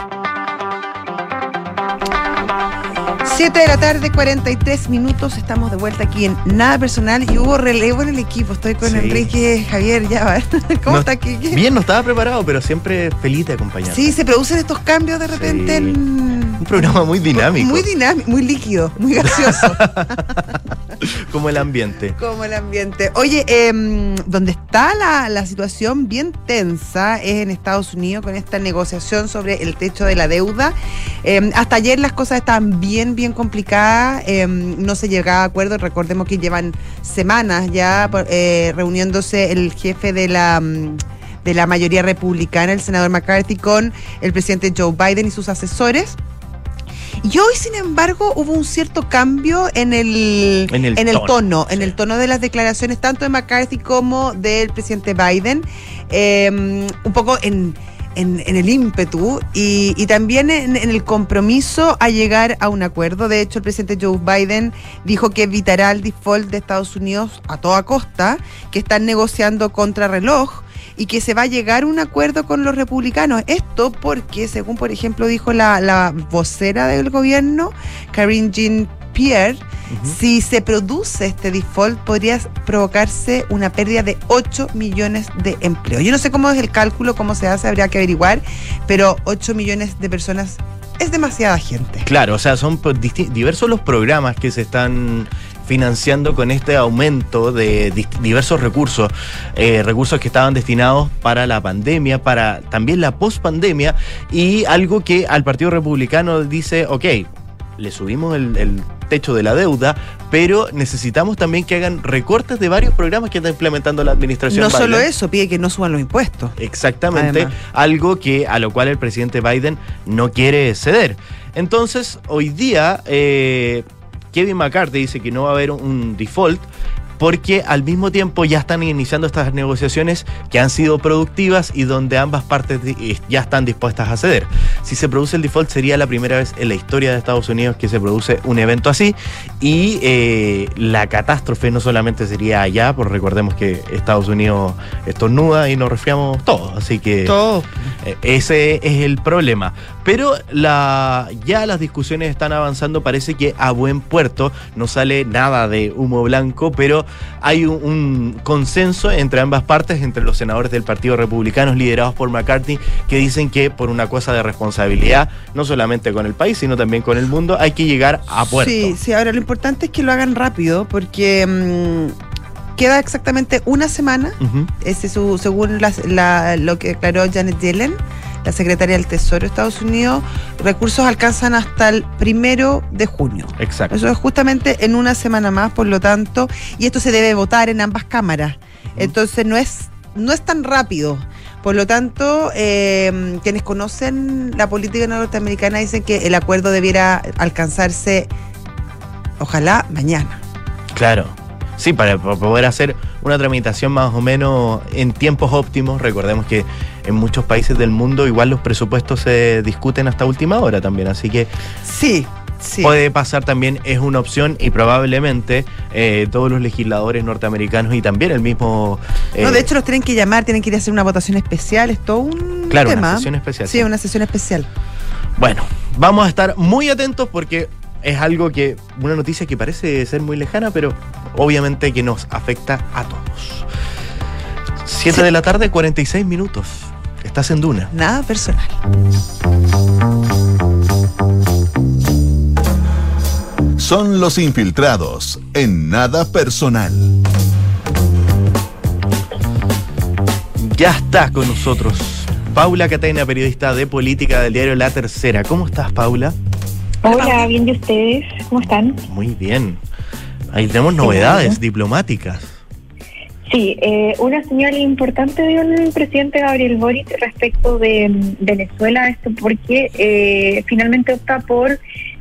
7 de la tarde, 43 minutos. Estamos de vuelta aquí en Nada Personal y hubo relevo en el equipo. Estoy con Enrique Javier ya ¿Cómo está aquí? Bien, no estaba preparado, pero siempre feliz de acompañar. Sí, se producen estos cambios de repente en. Un programa muy dinámico. Muy dinámico, muy líquido, muy gaseoso. Como el ambiente. Como el ambiente. Oye, eh, donde está la, situación bien tensa es en Estados Unidos con esta negociación sobre el techo de la deuda. Em, hasta ayer las cosas estaban bien, bien complicadas. Em, no se llegaba a acuerdo. Recordemos que llevan semanas ya eh, reuniéndose el jefe de la mm, de la mayoría republicana, el senador McCarthy, con el presidente Joe Biden y sus asesores. Y hoy, sin embargo, hubo un cierto cambio en el, en el, tono, en el tono de las declaraciones, tanto de McCarthy como del presidente Biden, em, un poco en, el ímpetu y, también en, el compromiso a llegar a un acuerdo. De hecho, el presidente Joe Biden dijo que evitará el default de Estados Unidos a toda costa, que están negociando contra reloj y que se va a llegar a un acuerdo con los republicanos. Esto porque, según por ejemplo dijo la, vocera del gobierno, Karine Jean Pierre, si se produce este default podría provocarse una pérdida de 8 millones de empleos. Yo no sé cómo es el cálculo, cómo se hace, habría que averiguar, pero 8 millones de personas es demasiada gente. Claro, o sea, son diversos los programas que se están financiando con este aumento de diversos recursos, eh, recursos que estaban destinados para la pandemia, para también la pospandemia y algo que al Partido Republicano dice, ok, le subimos el, techo de la deuda, pero necesitamos también que hagan recortes de varios programas que está implementando la administración. No solo eso, pide que no suban los impuestos. Exactamente, algo que a lo cual el presidente Biden no quiere ceder. Entonces, hoy día eh, Kevin McCarthy dice que no va a haber un default, porque al mismo tiempo ya están iniciando estas negociaciones que han sido productivas y donde ambas partes ya están dispuestas a ceder. Si se produce el default sería la primera vez en la historia de Estados Unidos que se produce un evento así y eh, la catástrofe no solamente sería allá, porque recordemos que Estados Unidos estornuda y nos resfriamos todos, así que Todo. eh, ese es el problema. Pero la, ya las discusiones están avanzando, parece que a buen puerto. No sale nada de humo blanco, pero hay un, un consenso entre ambas partes, entre los senadores del Partido Republicano liderados por McCarthy, que dicen que por una cosa de responsabilidad, no solamente con el país, sino también con el mundo, hay que llegar a puerto. Sí, sí, ahora lo importante es que lo hagan rápido porque mm, queda exactamente una semana, ese es su, según la- lo que declaró Janet Yellen, la secretaria del Tesoro de Estados Unidos, recursos alcanzan hasta el primero de junio. Exacto. Eso es justamente en una semana más, por lo tanto, y esto se debe votar en ambas cámaras. Entonces no es, no es tan rápido. Por lo tanto, eh, quienes conocen la política norteamericana dicen que el acuerdo debiera alcanzarse, ojalá, mañana. Claro. Sí, para poder hacer una tramitación más o menos en tiempos óptimos. Recordemos que en muchos países del mundo igual los presupuestos se discuten hasta última hora también. Así que Sí, sí. puede pasar también, es una opción y probablemente eh, todos los legisladores norteamericanos y también el mismo... eh, no, de hecho los tienen que llamar, tienen que ir a hacer una votación especial, es todo un Claro, una tema. sesión especial, Sí, sí. una sesión especial. Bueno, vamos a estar muy atentos porque es algo que, una noticia que parece ser muy lejana, pero obviamente que nos afecta a todos. 7 de la tarde, 46 minutos. Estás en Duna. Nada personal. Son los infiltrados en nada personal. Ya está con nosotros Paula Catena, periodista de política del diario La Tercera. ¿Cómo estás, Paula? Hola, bien de ustedes, ¿cómo están? Muy bien. Ahí tenemos novedades diplomáticas. Sí, eh, una señal importante dio el presidente Gabriel Boric respecto de mm, Venezuela, esto porque eh, finalmente opta por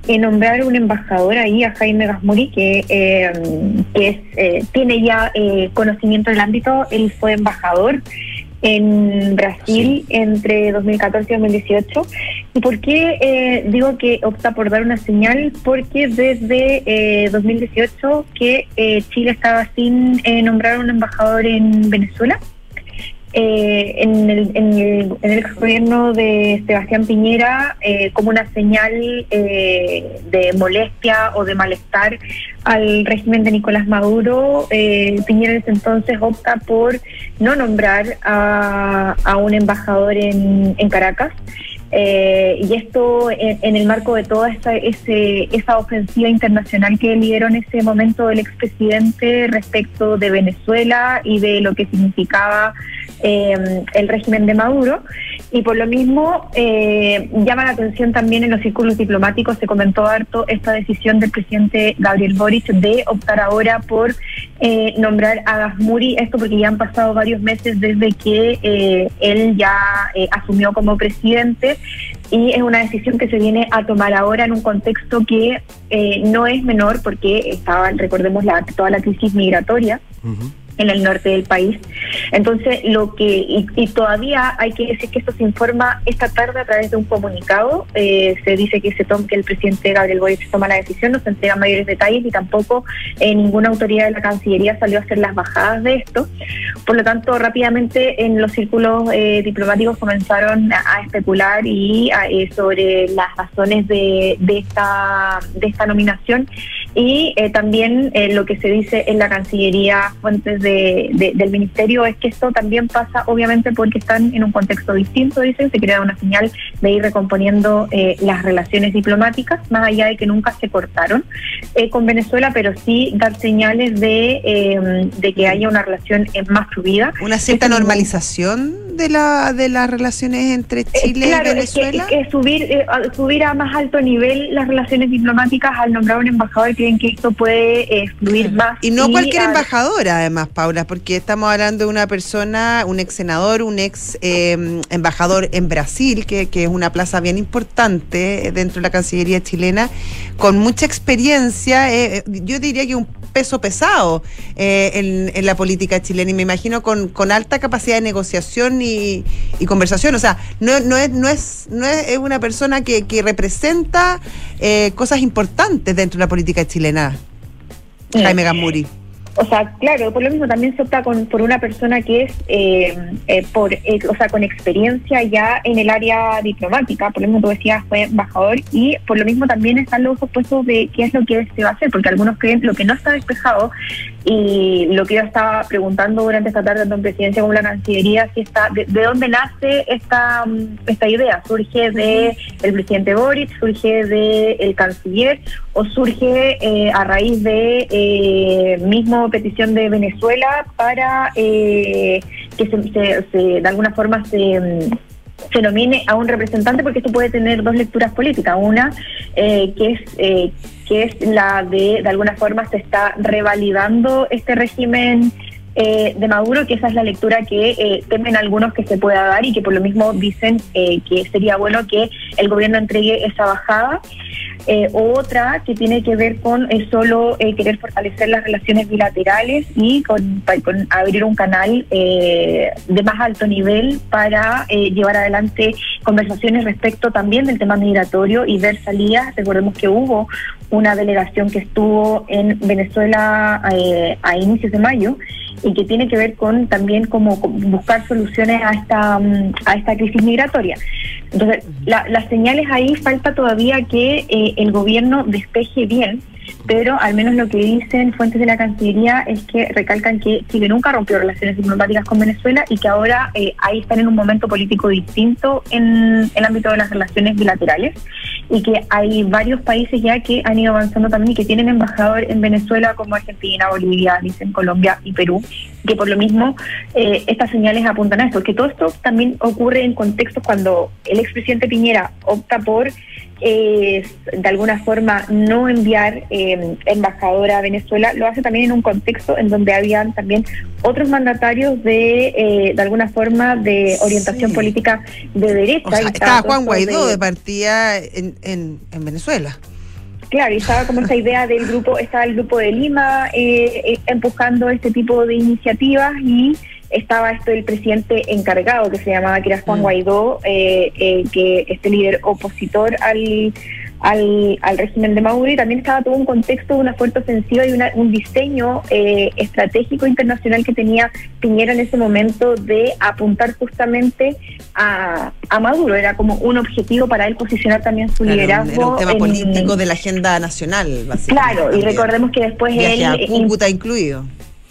eh, nombrar un embajador ahí, a Jaime Gasmuri, que, eh, que es, eh, tiene ya conocimiento del ámbito, él fue embajador en Brasil entre 2014 y 2018. ¿Y por qué eh, digo que opta por dar una señal? Porque desde eh, 2018 que eh, Chile estaba sin eh, nombrar un embajador en Venezuela. Eh, en, el, en, el, en el gobierno de Sebastián Piñera eh, como una señal eh, de molestia o de malestar al régimen de Nicolás Maduro, eh, Piñera en ese entonces opta por no nombrar a, a un embajador en Caracas. Eh, y esto en, el marco de toda esa, ese, esa ofensiva internacional que lideró en ese momento el expresidente respecto de Venezuela y de lo que significaba eh, el régimen de Maduro. Y por lo mismo eh, llama la atención también en los círculos diplomáticos, se comentó harto esta decisión del presidente Gabriel Boric de optar ahora por eh, nombrar a Gasmuri, esto porque ya han pasado varios meses desde que eh, él ya eh, asumió como presidente y es una decisión que se viene a tomar ahora en un contexto que eh, no es menor porque estaba, recordemos, la, toda la crisis migratoria. En el norte del país. Entonces, lo que, y, y, todavía hay que decir que esto se informa esta tarde a través de un comunicado. Eh, se dice que se toma, que el presidente Gabriel Boric toma la decisión, no se entregan mayores detalles y tampoco eh, ninguna autoridad de la Cancillería salió a hacer las bajadas de esto. Por lo tanto, rápidamente en los círculos eh, diplomáticos comenzaron a, a especular y a, eh, sobre las razones de, de, esta, de esta nominación y eh, también eh, lo que se dice en la Cancillería, fuentes de, de, del Ministerio, es que esto también pasa obviamente porque están en un contexto distinto, dicen, se crea una señal de ir recomponiendo eh, las relaciones diplomáticas, más allá de que nunca se cortaron eh, con Venezuela, pero sí dar señales de, eh, de que haya una relación eh, más fluida. Una cierta Esto normalización de, la, de las relaciones entre Chile claro, y Venezuela. Es que, que subir, eh, subir a más alto nivel las relaciones diplomáticas al nombrar un embajador creen que esto puede eh, fluir más. Y no cualquier a- embajador, además, Paula, porque estamos hablando de una persona, un ex senador, un ex eh, embajador en Brasil, que, que es una plaza bien importante dentro de la Cancillería chilena, con mucha experiencia. eh, yo diría que un peso pesado eh, en, en la política chilena y me imagino con, con alta capacidad de negociación y, y conversación. O sea, no, no, es, no, es, no es una persona que, que representa eh, cosas importantes dentro de la política chilena. Sí. Jaime Gamuri. O sea, claro, por lo mismo también se opta con, por una persona que es, eh, eh, por, eh, o sea, con experiencia ya en el área diplomática, por lo mismo tú decías, fue embajador, y por lo mismo también están los opuestos de qué es lo que se va a hacer, porque algunos creen lo que no está despejado, y lo que yo estaba preguntando durante esta tarde tanto en presidencia como en la Cancillería, si está, de, de dónde nace esta, mm, esta idea, surge de el presidente Boric, surge de el canciller, o surge eh, a raíz de eh, mismo petición de Venezuela para eh, que se, se- se- de alguna forma se, mm, se nomine a un representante porque esto puede tener dos lecturas políticas. Una eh, que es eh, que es la de de alguna forma se está revalidando este régimen eh, de Maduro, que esa es la lectura que eh, temen algunos que se pueda dar y que por lo mismo dicen eh, que sería bueno que el gobierno entregue esa bajada. Eh, otra que tiene que ver con eh, solo querer fortalecer las relaciones bilaterales y con, con abrir un canal de más alto nivel para llevar adelante conversaciones respecto también del tema migratorio y ver salidas. Recordemos que hubo una delegación que estuvo en Venezuela a inicios de mayo y que tiene que ver con también como buscar soluciones a esta mm, a esta crisis migratoria. Entonces, la- las señales ahí falta todavía que eh, el gobierno despeje bien, pero al menos lo que dicen fuentes de la Cancillería es que recalcan que Chile nunca rompió relaciones diplomáticas con Venezuela y que ahora eh, ahí están en un momento político distinto en el ámbito de las relaciones bilaterales y que hay varios países ya que han ido avanzando también y que tienen embajador en Venezuela como Argentina, Bolivia, dicen Colombia y Perú, que por lo mismo eh, estas señales apuntan a esto, que todo esto también ocurre en contextos cuando el expresidente Piñera opta por eh, de alguna forma no enviar eh, embajadora a Venezuela, lo hace también en un contexto en donde habían también otros mandatarios de eh, de alguna forma de orientación Sí. política de derecha. O sea, estaba Juan Guaidó de- de partida en, en, en Venezuela. Claro, y estaba como esa idea del grupo, estaba el grupo de Lima eh, eh, empujando este tipo de iniciativas y estaba esto el presidente encargado que se llamaba, que era Juan Mm. Guaidó, eh, eh, que este líder opositor al, al, al régimen de Maduro y también estaba todo un contexto de una fuerte ofensiva y una- un diseño eh, estratégico internacional que tenía Piñera en ese momento de apuntar justamente a, a Maduro. Era como un objetivo para él posicionar también su Claro, liderazgo. era un tema en- político de la agenda nacional, básicamente. Claro, y recordemos que después Viaje a él, Cúcuta incluido.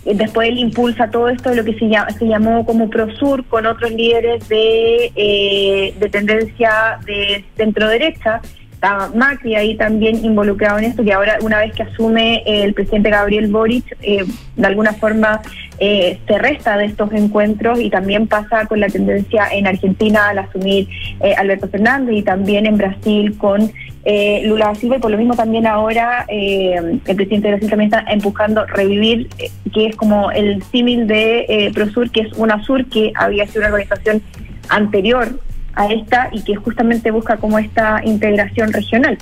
Eh, después él impulsa todo esto de lo que se, llama, se llamó como Prosur con otros líderes de, eh, de tendencia de centro derecha. Estaba Macri ahí también involucrado en esto, que ahora una vez que asume el presidente Gabriel Boric, eh, de alguna forma eh, se resta de estos encuentros y también pasa con la tendencia en Argentina al asumir eh, Alberto Fernández y también en Brasil con eh, Lula da Silva y por lo mismo también ahora eh, el presidente de Brasil también está empujando revivir, eh, que es como el símil de eh, Prosur, que es UNASUR, que había sido una organización anterior a esta y que justamente busca como esta integración regional.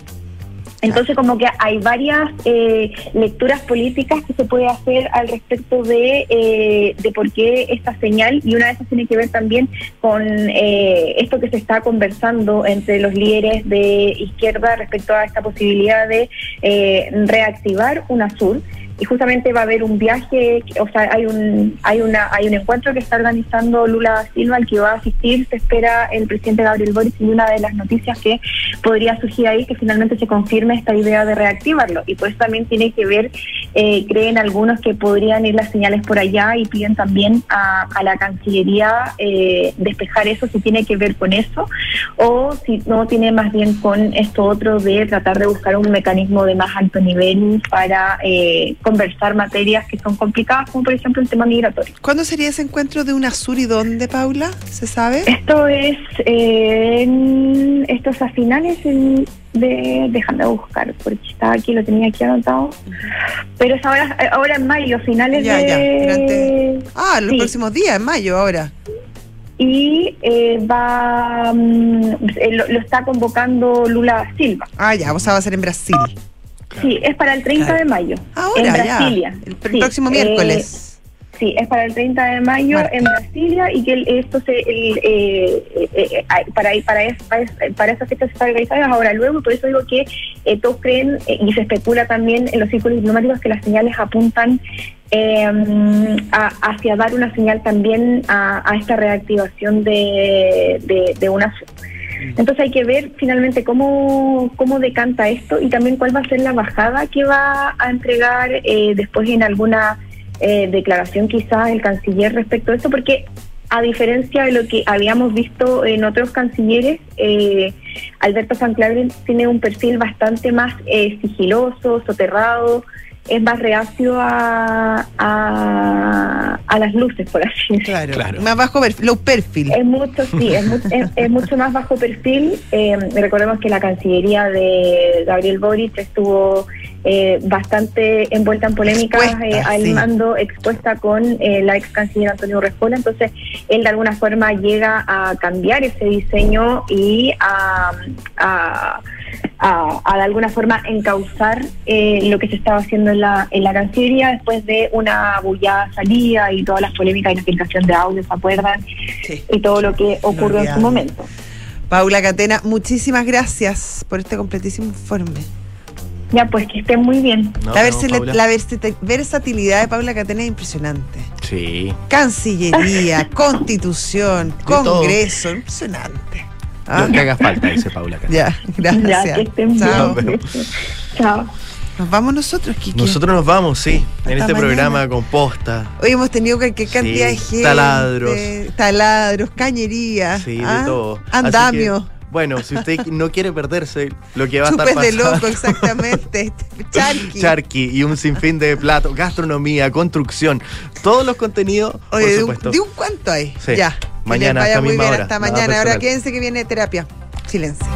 Entonces como que hay varias eh, lecturas políticas que se puede hacer al respecto de, eh, de por qué esta señal y una de esas tiene que ver también con eh, esto que se está conversando entre los líderes de izquierda respecto a esta posibilidad de eh, reactivar UNASUR y justamente va a haber un viaje, o sea, hay un hay una hay un encuentro que está organizando Lula Silva al que va a asistir, se espera el presidente Gabriel Boric y una de las noticias que podría surgir ahí es que finalmente se confirme esta idea de reactivarlo. Y pues también tiene que ver, eh, creen algunos que podrían ir las señales por allá y piden también a, a la Cancillería eh, despejar eso si tiene que ver con eso o si no tiene más bien con esto otro de tratar de buscar un mecanismo de más alto nivel para eh, conversar materias que son complicadas, como por ejemplo el tema migratorio. ¿Cuándo sería ese encuentro de UNASUR y dónde, Paula? ¿Se sabe? Esto es, eh, en- esto es a finales en- de, déjame buscar, porque estaba aquí, lo tenía aquí anotado, pero es ahora, eh, ahora en mayo, finales Ya, ya, de... durante- Ah, los Sí. próximos días, en mayo ahora. Y eh, va, eh, lo, lo está convocando Lula Silva. Ah, ya, o sea, va a ser en Brasil. Sí, es para el 30 de mayo. Ahora, en ya. Brasilia. El, Sí, próximo eh, miércoles. Sí, es para el 30 de mayo en Brasilia y que el- esto se el, eh, eh, eh, para, para, es- para, es- para esa fecha se está organizado ahora luego, por eso digo que eh, todos creen eh, y se especula también en los círculos diplomáticos que las señales apuntan eh, a- hacia dar una señal también a, a esta reactivación de, de, de una entonces hay que ver finalmente cómo, cómo decanta esto y también cuál va a ser la bajada que va a entregar eh, después en alguna eh, declaración quizás el canciller respecto a esto, porque a diferencia de lo que habíamos visto en otros cancilleres, eh, Alberto San tiene un perfil bastante más eh, sigiloso, soterrado, es más reacio a, a, a las luces, por así decirlo. Claro. Más bajo perfil, low perfil. Es mucho, sí, es, mu- es- es mucho más bajo perfil. Eh, recordemos que la Cancillería de Gabriel Boric estuvo eh, bastante envuelta en polémicas eh, al sí. mando, expuesta con eh, la ex canciller Antonio Respola. Entonces, él de alguna forma llega a cambiar ese diseño y a, a, a- a de alguna forma encauzar eh, lo que se estaba haciendo en la, en la Cancillería después de una bullada salida y todas las polémicas y la filtración de audio, ¿se acuerdan? Y todo lo que ocurrió en su momento. Paula Catena, muchísimas gracias por este completísimo informe. Ya, pues que estén muy bien. la, versile- la versatilidad de Paula Catena es impresionante. Sí. Cancillería, constitución, todo. congreso, impresionante. Ah. Lo que haga falta, dice Paula. Ya, gracias. Ya, que estén Chao. bien. Chao. Nos vamos nosotros, Kiki. Nosotros nos vamos, sí, en este mañana. programa con posta. Hoy hemos tenido cualquier cantidad de gente. taladros. Taladros, cañería. Sí, ¿ah? de todo. Así Andamio. Bueno, si usted no quiere perderse lo que va a estar Chupes de pasando. loco, exactamente. Charqui. Charqui y un sinfín de platos, gastronomía, construcción, todos los contenidos, Oye, por de un, de un cuánto hay. Sí. Ya. Mañana vaya a esta muy misma bien hora. hasta mañana. Ahora quédense que viene terapia. Silencio.